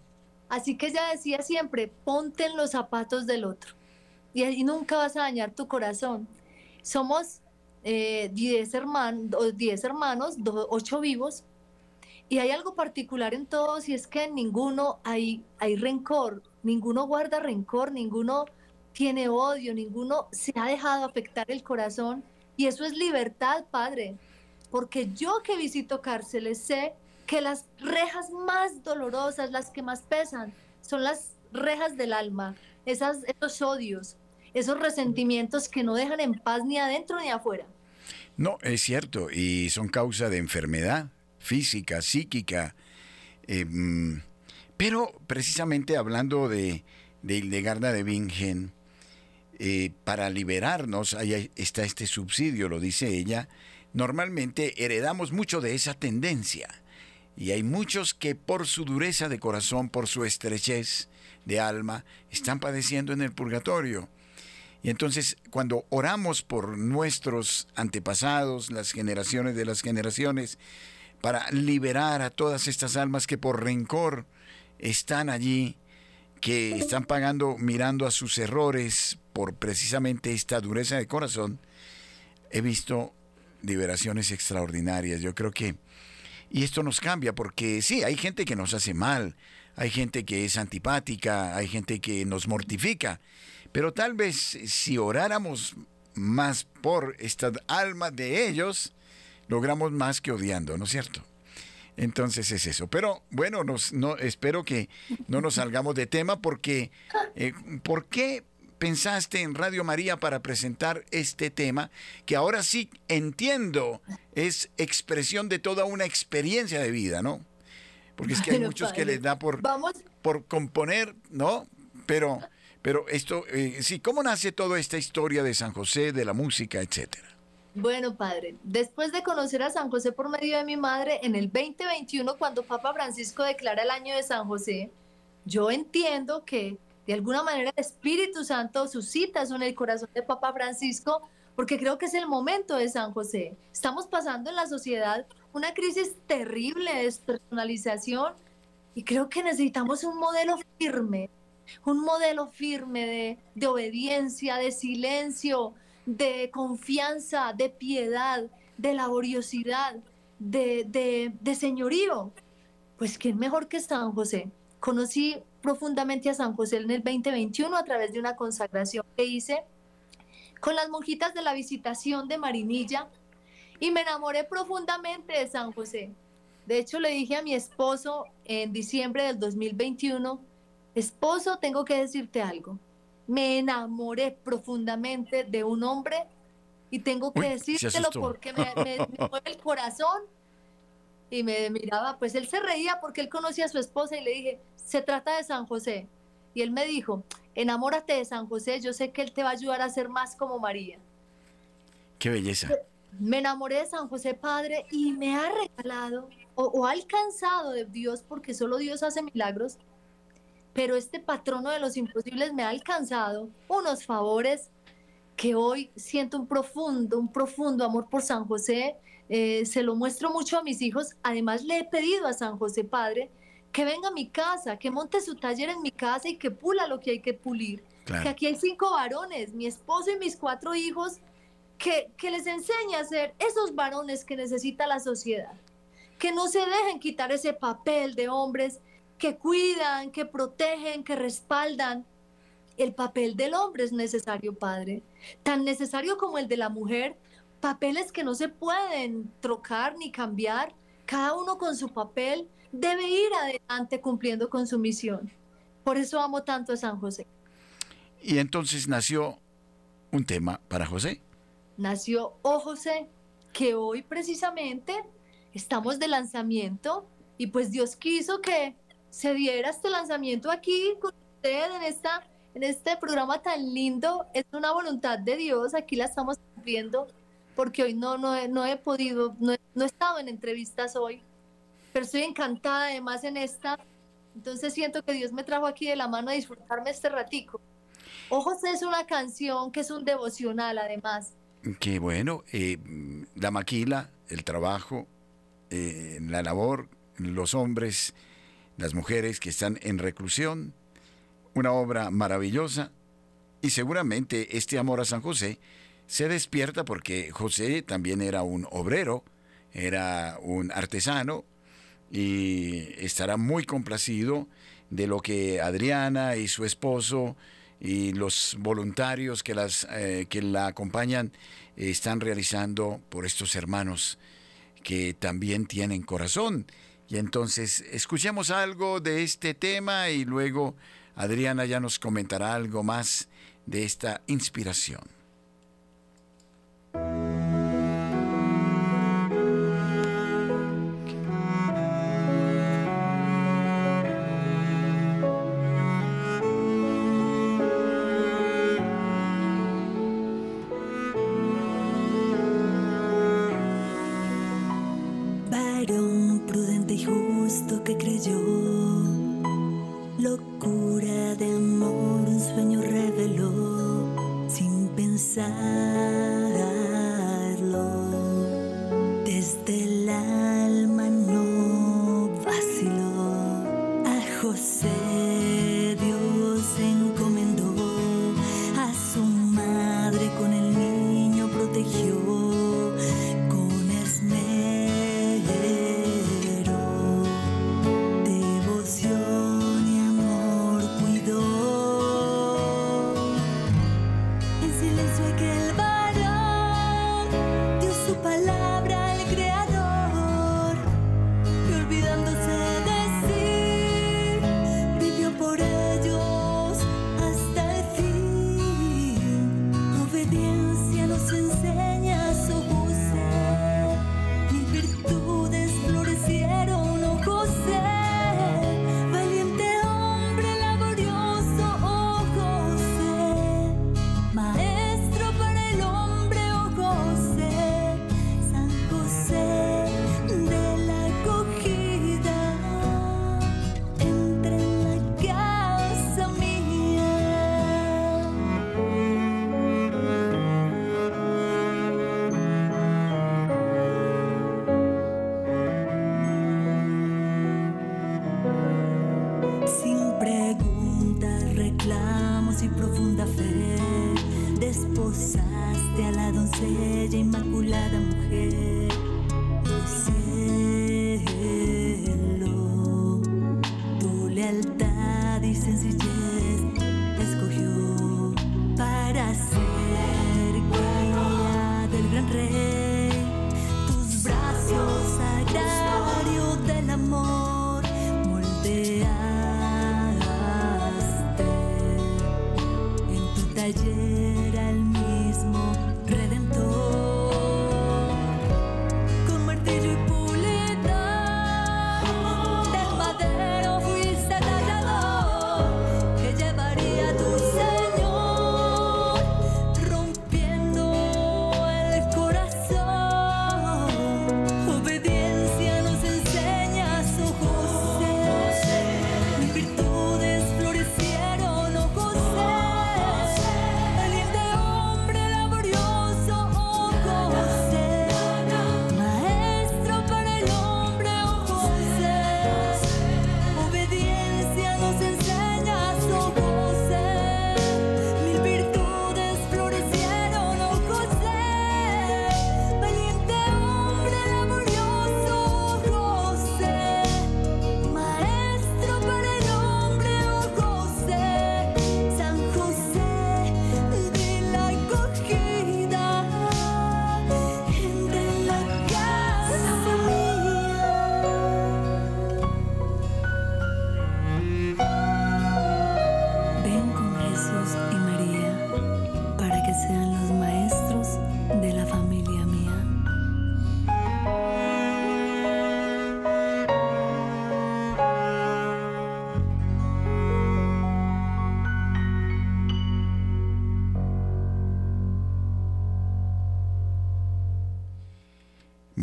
Así que ella decía siempre, ponte en los zapatos del otro. Y ahí nunca vas a dañar tu corazón. Somos 10 eh, hermanos, diez hermanos, ocho vivos, y hay algo particular en todos y es que en ninguno hay, hay rencor, ninguno guarda rencor, ninguno tiene odio, ninguno se ha dejado afectar el corazón. Y eso es libertad, Padre. Porque yo que visito cárceles sé que las rejas más dolorosas, las que más pesan, son las rejas del alma, esas, esos odios, esos resentimientos que no dejan en paz ni adentro ni afuera. No, es cierto, y son causa de enfermedad física, psíquica. Mm, pero precisamente hablando de, de Hildegarda de Bingen, eh, para liberarnos, ahí está este subsidio, lo dice ella, normalmente heredamos mucho de esa tendencia. Y hay muchos que por su dureza de corazón, por su estrechez de alma, están padeciendo en el purgatorio. Y entonces cuando oramos por nuestros antepasados, las generaciones de las generaciones, para liberar a todas estas almas que por rencor están allí, que están pagando mirando a sus errores por precisamente esta dureza de corazón, he visto liberaciones extraordinarias. Yo creo que... Y esto nos cambia porque sí, hay gente que nos hace mal, hay gente que es antipática, hay gente que nos mortifica, pero tal vez si oráramos más por esta alma de ellos, logramos más que odiando, ¿no es cierto? Entonces es eso. Pero bueno, nos, no, espero que no nos salgamos de tema porque eh, ¿por qué pensaste en Radio María para presentar este tema que ahora sí entiendo es expresión de toda una experiencia de vida, ¿no? Porque es que hay muchos que les da por, por componer, ¿no? Pero pero esto, eh, sí, ¿cómo nace toda esta historia de San José, de la música, etcétera? Bueno, padre, después de conocer a San José por medio de mi madre, en el 2021, cuando Papa Francisco declara el año de San José, yo entiendo que de alguna manera el Espíritu Santo suscita eso en el corazón de Papa Francisco, porque creo que es el momento de San José. Estamos pasando en la sociedad una crisis terrible de despersonalización y creo que necesitamos un modelo firme un modelo firme de, obediencia, de silencio, de confianza, de piedad, de laboriosidad, de, de, señorío. Pues quién mejor que San José. Conocí profundamente a San José en el 2021 a través de una consagración que hice con las monjitas de la visitación de Marinilla y me enamoré profundamente de San José. De hecho, le dije a mi esposo en diciembre del 2021, Esposo, tengo que decirte algo. Me enamoré profundamente de un hombre y tengo que decírtelo porque me, mueve el corazón. Y me miraba, pues él se reía porque él conocía a su esposa y le dije, se trata de San José. Y él me dijo, enamórate de San José, yo sé que él te va a ayudar a ser más como María. Qué belleza. Me enamoré de San José Padre y me ha regalado o, o ha alcanzado de Dios, porque solo Dios hace milagros, pero este patrono de los imposibles me ha alcanzado unos favores que hoy siento un profundo, un profundo amor por San José. Eh, se lo muestro mucho a mis hijos. Además, le he pedido a San José Padre que venga a mi casa, que monte su taller en mi casa y que pula lo que hay que pulir. Que aquí hay cinco varones, mi esposo y mis cuatro hijos, que, que les enseñe a ser esos varones que necesita la sociedad. Que no se dejen quitar ese papel de hombres que cuidan, que protegen, que respaldan. El papel del hombre es necesario, Padre, tan necesario como el de la mujer, papeles que no se pueden trocar ni cambiar, cada uno con su papel debe ir adelante cumpliendo con su misión. Por eso amo tanto a San José. Y entonces nació un tema para José. Nació Oh José, que hoy precisamente estamos de lanzamiento y pues Dios quiso que se diera este lanzamiento aquí con usted en, esta, en este programa tan lindo. Es una voluntad de Dios, aquí la estamos viendo, porque hoy no, no, no he podido, no no he estado en entrevistas hoy, pero estoy encantada además en esta. Entonces siento que Dios me trajo aquí de la mano a disfrutarme este ratico. Ojos es una canción que es un devocional además. Qué bueno. Eh, la maquila, el trabajo, eh, la labor, los hombres, las mujeres que están en reclusión. Una obra maravillosa. Y seguramente este amor a San José se despierta porque José también era un obrero, era un artesano y estará muy complacido de lo que Adriana y su esposo y los voluntarios que, las, eh, que la acompañan están realizando por estos hermanos que también tienen corazón. Y entonces escuchemos algo de este tema y luego Adriana ya nos comentará algo más de esta inspiración.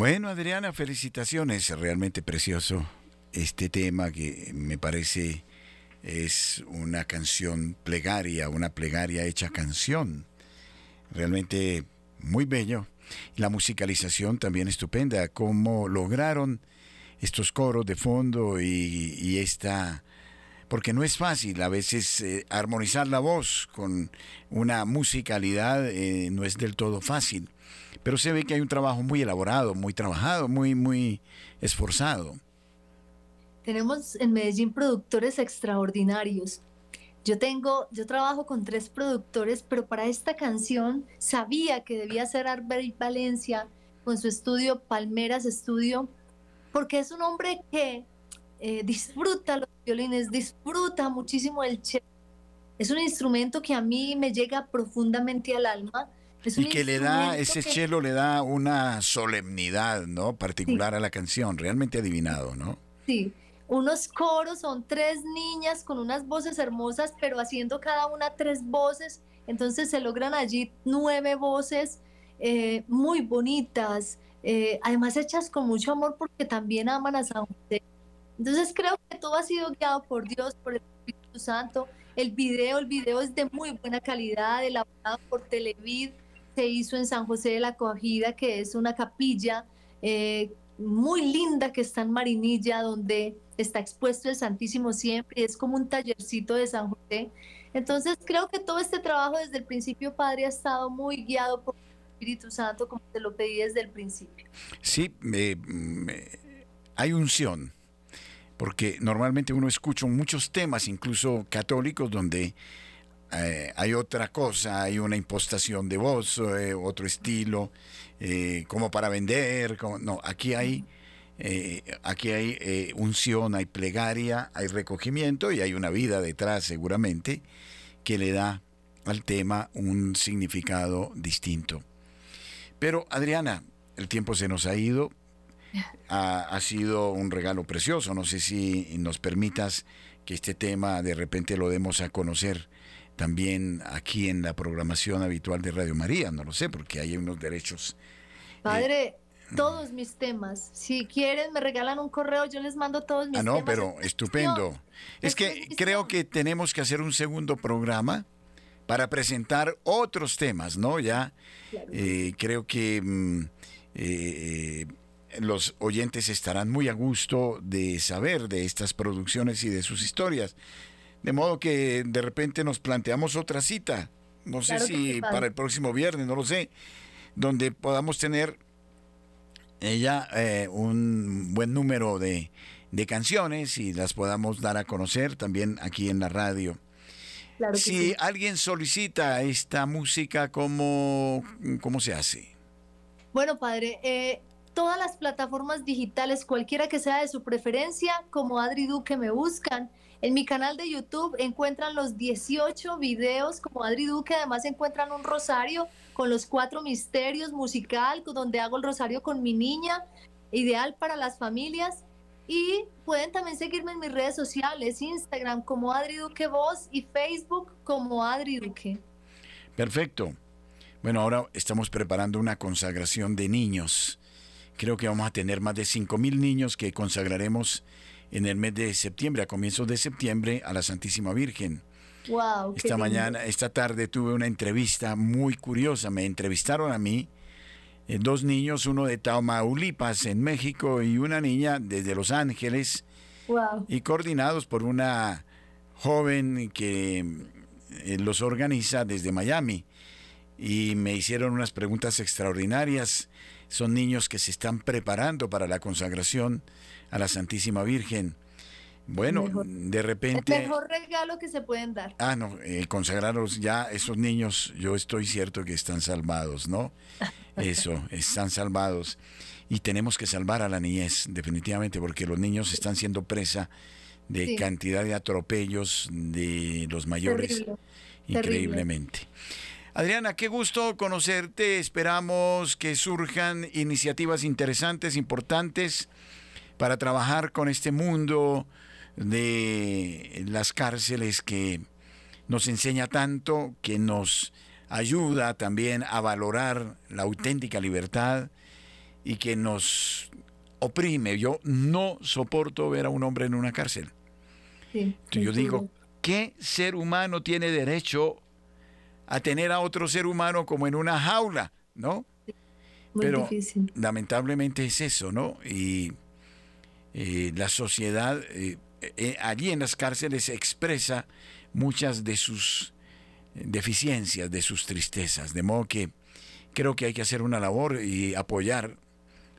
Bueno, Adriana, felicitaciones. Realmente precioso este tema que me parece es una canción plegaria, una plegaria hecha canción. Realmente muy bello. La musicalización también estupenda, cómo lograron estos coros de fondo y, esta... Porque no es fácil a veces eh, armonizar la voz con una musicalidad, eh, no es del todo fácil. Pero se ve que hay un trabajo muy elaborado, muy trabajado, muy, muy esforzado. Tenemos en Medellín productores extraordinarios. Yo tengo, yo trabajo con tres productores, pero para esta canción sabía que debía ser Arbel Valencia con su estudio Palmeras Estudio, porque es un hombre que eh, disfruta los violines, disfruta muchísimo el cello. Es un instrumento que a mí me llega profundamente al alma. Y que le da, ese cello le da una solemnidad, ¿no? Particular a la canción, realmente adivinado, ¿no? Sí, unos coros, son tres niñas con unas voces hermosas, pero haciendo cada una tres voces, entonces se logran allí nueve voces eh, muy bonitas, eh, además hechas con mucho amor porque también aman a San José. Entonces creo que todo ha sido guiado por Dios, por el Espíritu Santo. El video, el video es de muy buena calidad, elaborado por Televid, se hizo en San José de la Cogida, que es una capilla eh, muy linda que está en Marinilla, donde está expuesto el Santísimo siempre, y es como un tallercito de San José. Entonces creo que todo este trabajo desde el principio, Padre, ha estado muy guiado por el Espíritu Santo, como te lo pedí desde el principio. Sí, hay unción, porque normalmente uno escucha muchos temas, incluso católicos, donde eh, hay otra cosa, hay una impostación de voz, eh, otro estilo, eh, como para vender, como, no, aquí hay aquí hay unción, hay plegaria, hay recogimiento y hay una vida detrás seguramente que le da al tema un significado distinto. Pero Adriana, el tiempo se nos ha ido, ha, ha, sido un regalo precioso, no sé si nos permitas que este tema de repente lo demos a conocer también aquí en la programación habitual de Radio María, no lo sé, porque hay unos derechos. Padre, todos mis temas. Si quieren, me regalan un correo, yo les mando todos mis temas. Ah, no, pero estupendo. Es que creo que tenemos que hacer un segundo programa para presentar otros temas, ¿no? Ya eh, creo que mm, eh, los oyentes estarán muy a gusto de saber de estas producciones y de sus historias. De modo que de repente nos planteamos otra cita, no sé si para el próximo viernes, no lo sé, donde podamos tener ella eh, un buen número de, canciones y las podamos dar a conocer también aquí en la radio. si alguien solicita esta música, ¿cómo, cómo se hace? Bueno, padre, eh, todas las plataformas digitales, cualquiera que sea de su preferencia, como Adri Duque me buscan. En mi canal de YouTube encuentran los 18 videos como Adri Duque, además encuentran un rosario con los cuatro misterios musical, donde hago el rosario con mi niña, ideal para las familias. Y pueden también seguirme en mis redes sociales, Instagram como Adri Duque Voz y Facebook como Adri Duque. Perfecto. Bueno, ahora estamos preparando una consagración de niños. Creo que vamos a tener más de 5.000 niños que consagraremos en el mes de septiembre, a comienzos de septiembre, a la Santísima Virgen. Wow, esta mañana, esta tarde tuve una entrevista muy curiosa. Me entrevistaron a mí eh, dos niños, uno de Tamaulipas en México y una niña desde Los Ángeles. Wow. Y coordinados por una joven que eh, los organiza desde Miami. Y me hicieron unas preguntas extraordinarias. Son niños que se están preparando para la consagración a la Santísima Virgen. Bueno, de repente... El mejor regalo que se pueden dar. Ah, no, eh, consagrarlos ya, esos niños, yo estoy cierto que están salvados, ¿no? Eso, están salvados. Y tenemos que salvar a la niñez, definitivamente, porque los niños están siendo presa de cantidad de atropellos de los mayores. Increíblemente. Adriana, qué gusto conocerte. Esperamos que surjan iniciativas interesantes, importantes, para trabajar con este mundo de las cárceles que nos enseña tanto, que nos ayuda también a valorar la auténtica libertad y que nos oprime. Yo no soporto ver a un hombre en una cárcel. yo digo, ¿qué ser humano tiene derecho a tener a otro ser humano como en una jaula, ¿no? Muy Pero difícil. lamentablemente es eso, ¿no? Y eh, la sociedad eh, eh, allí en las cárceles expresa muchas de sus deficiencias, de sus tristezas, de modo que creo que hay que hacer una labor y apoyar,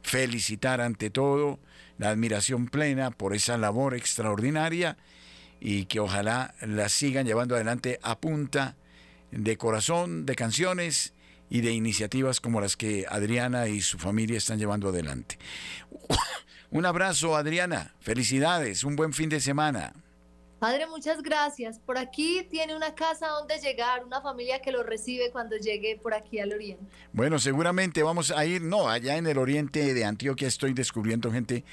felicitar ante todo la admiración plena por esa labor extraordinaria y que ojalá la sigan llevando adelante a punta de corazón, de canciones y de iniciativas como las que Adriana y su familia están llevando adelante. Un abrazo, Adriana. Felicidades. Un buen fin de semana. Padre, muchas gracias. Por aquí tiene una casa donde llegar, una familia que lo recibe cuando llegue por aquí al oriente. Bueno, seguramente vamos a ir, no, allá en el oriente de Antioquia estoy descubriendo gente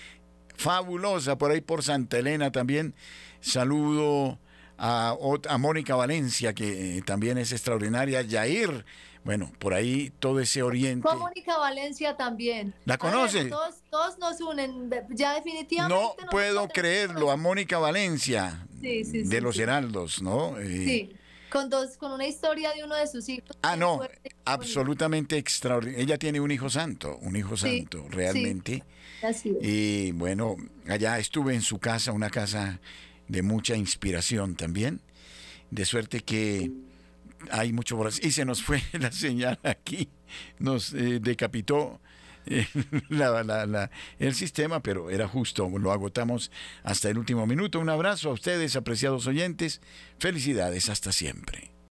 fabulosa, por ahí por Santa Elena también. Saludo a, a Mónica Valencia, que también es extraordinaria, Yair bueno, por ahí todo ese oriente. Mónica Valencia también. ¿La conoce? todos, nos unen, ya definitivamente. No puedo creerlo, a Mónica Valencia. de los Heraldos, ¿no? Eh, sí. Con, dos, con una historia de uno de sus hijos. Ah, no, absolutamente extraordinario. Ella tiene un hijo santo, un hijo santo, realmente. Así es. Y bueno, allá estuve en su casa, una casa de mucha inspiración también. De suerte que hay mucho por Y se nos fue la señal aquí, nos eh, decapitó eh, el sistema, pero era justo, lo agotamos hasta el último minuto. Un abrazo a ustedes, apreciados oyentes. Felicidades, hasta siempre.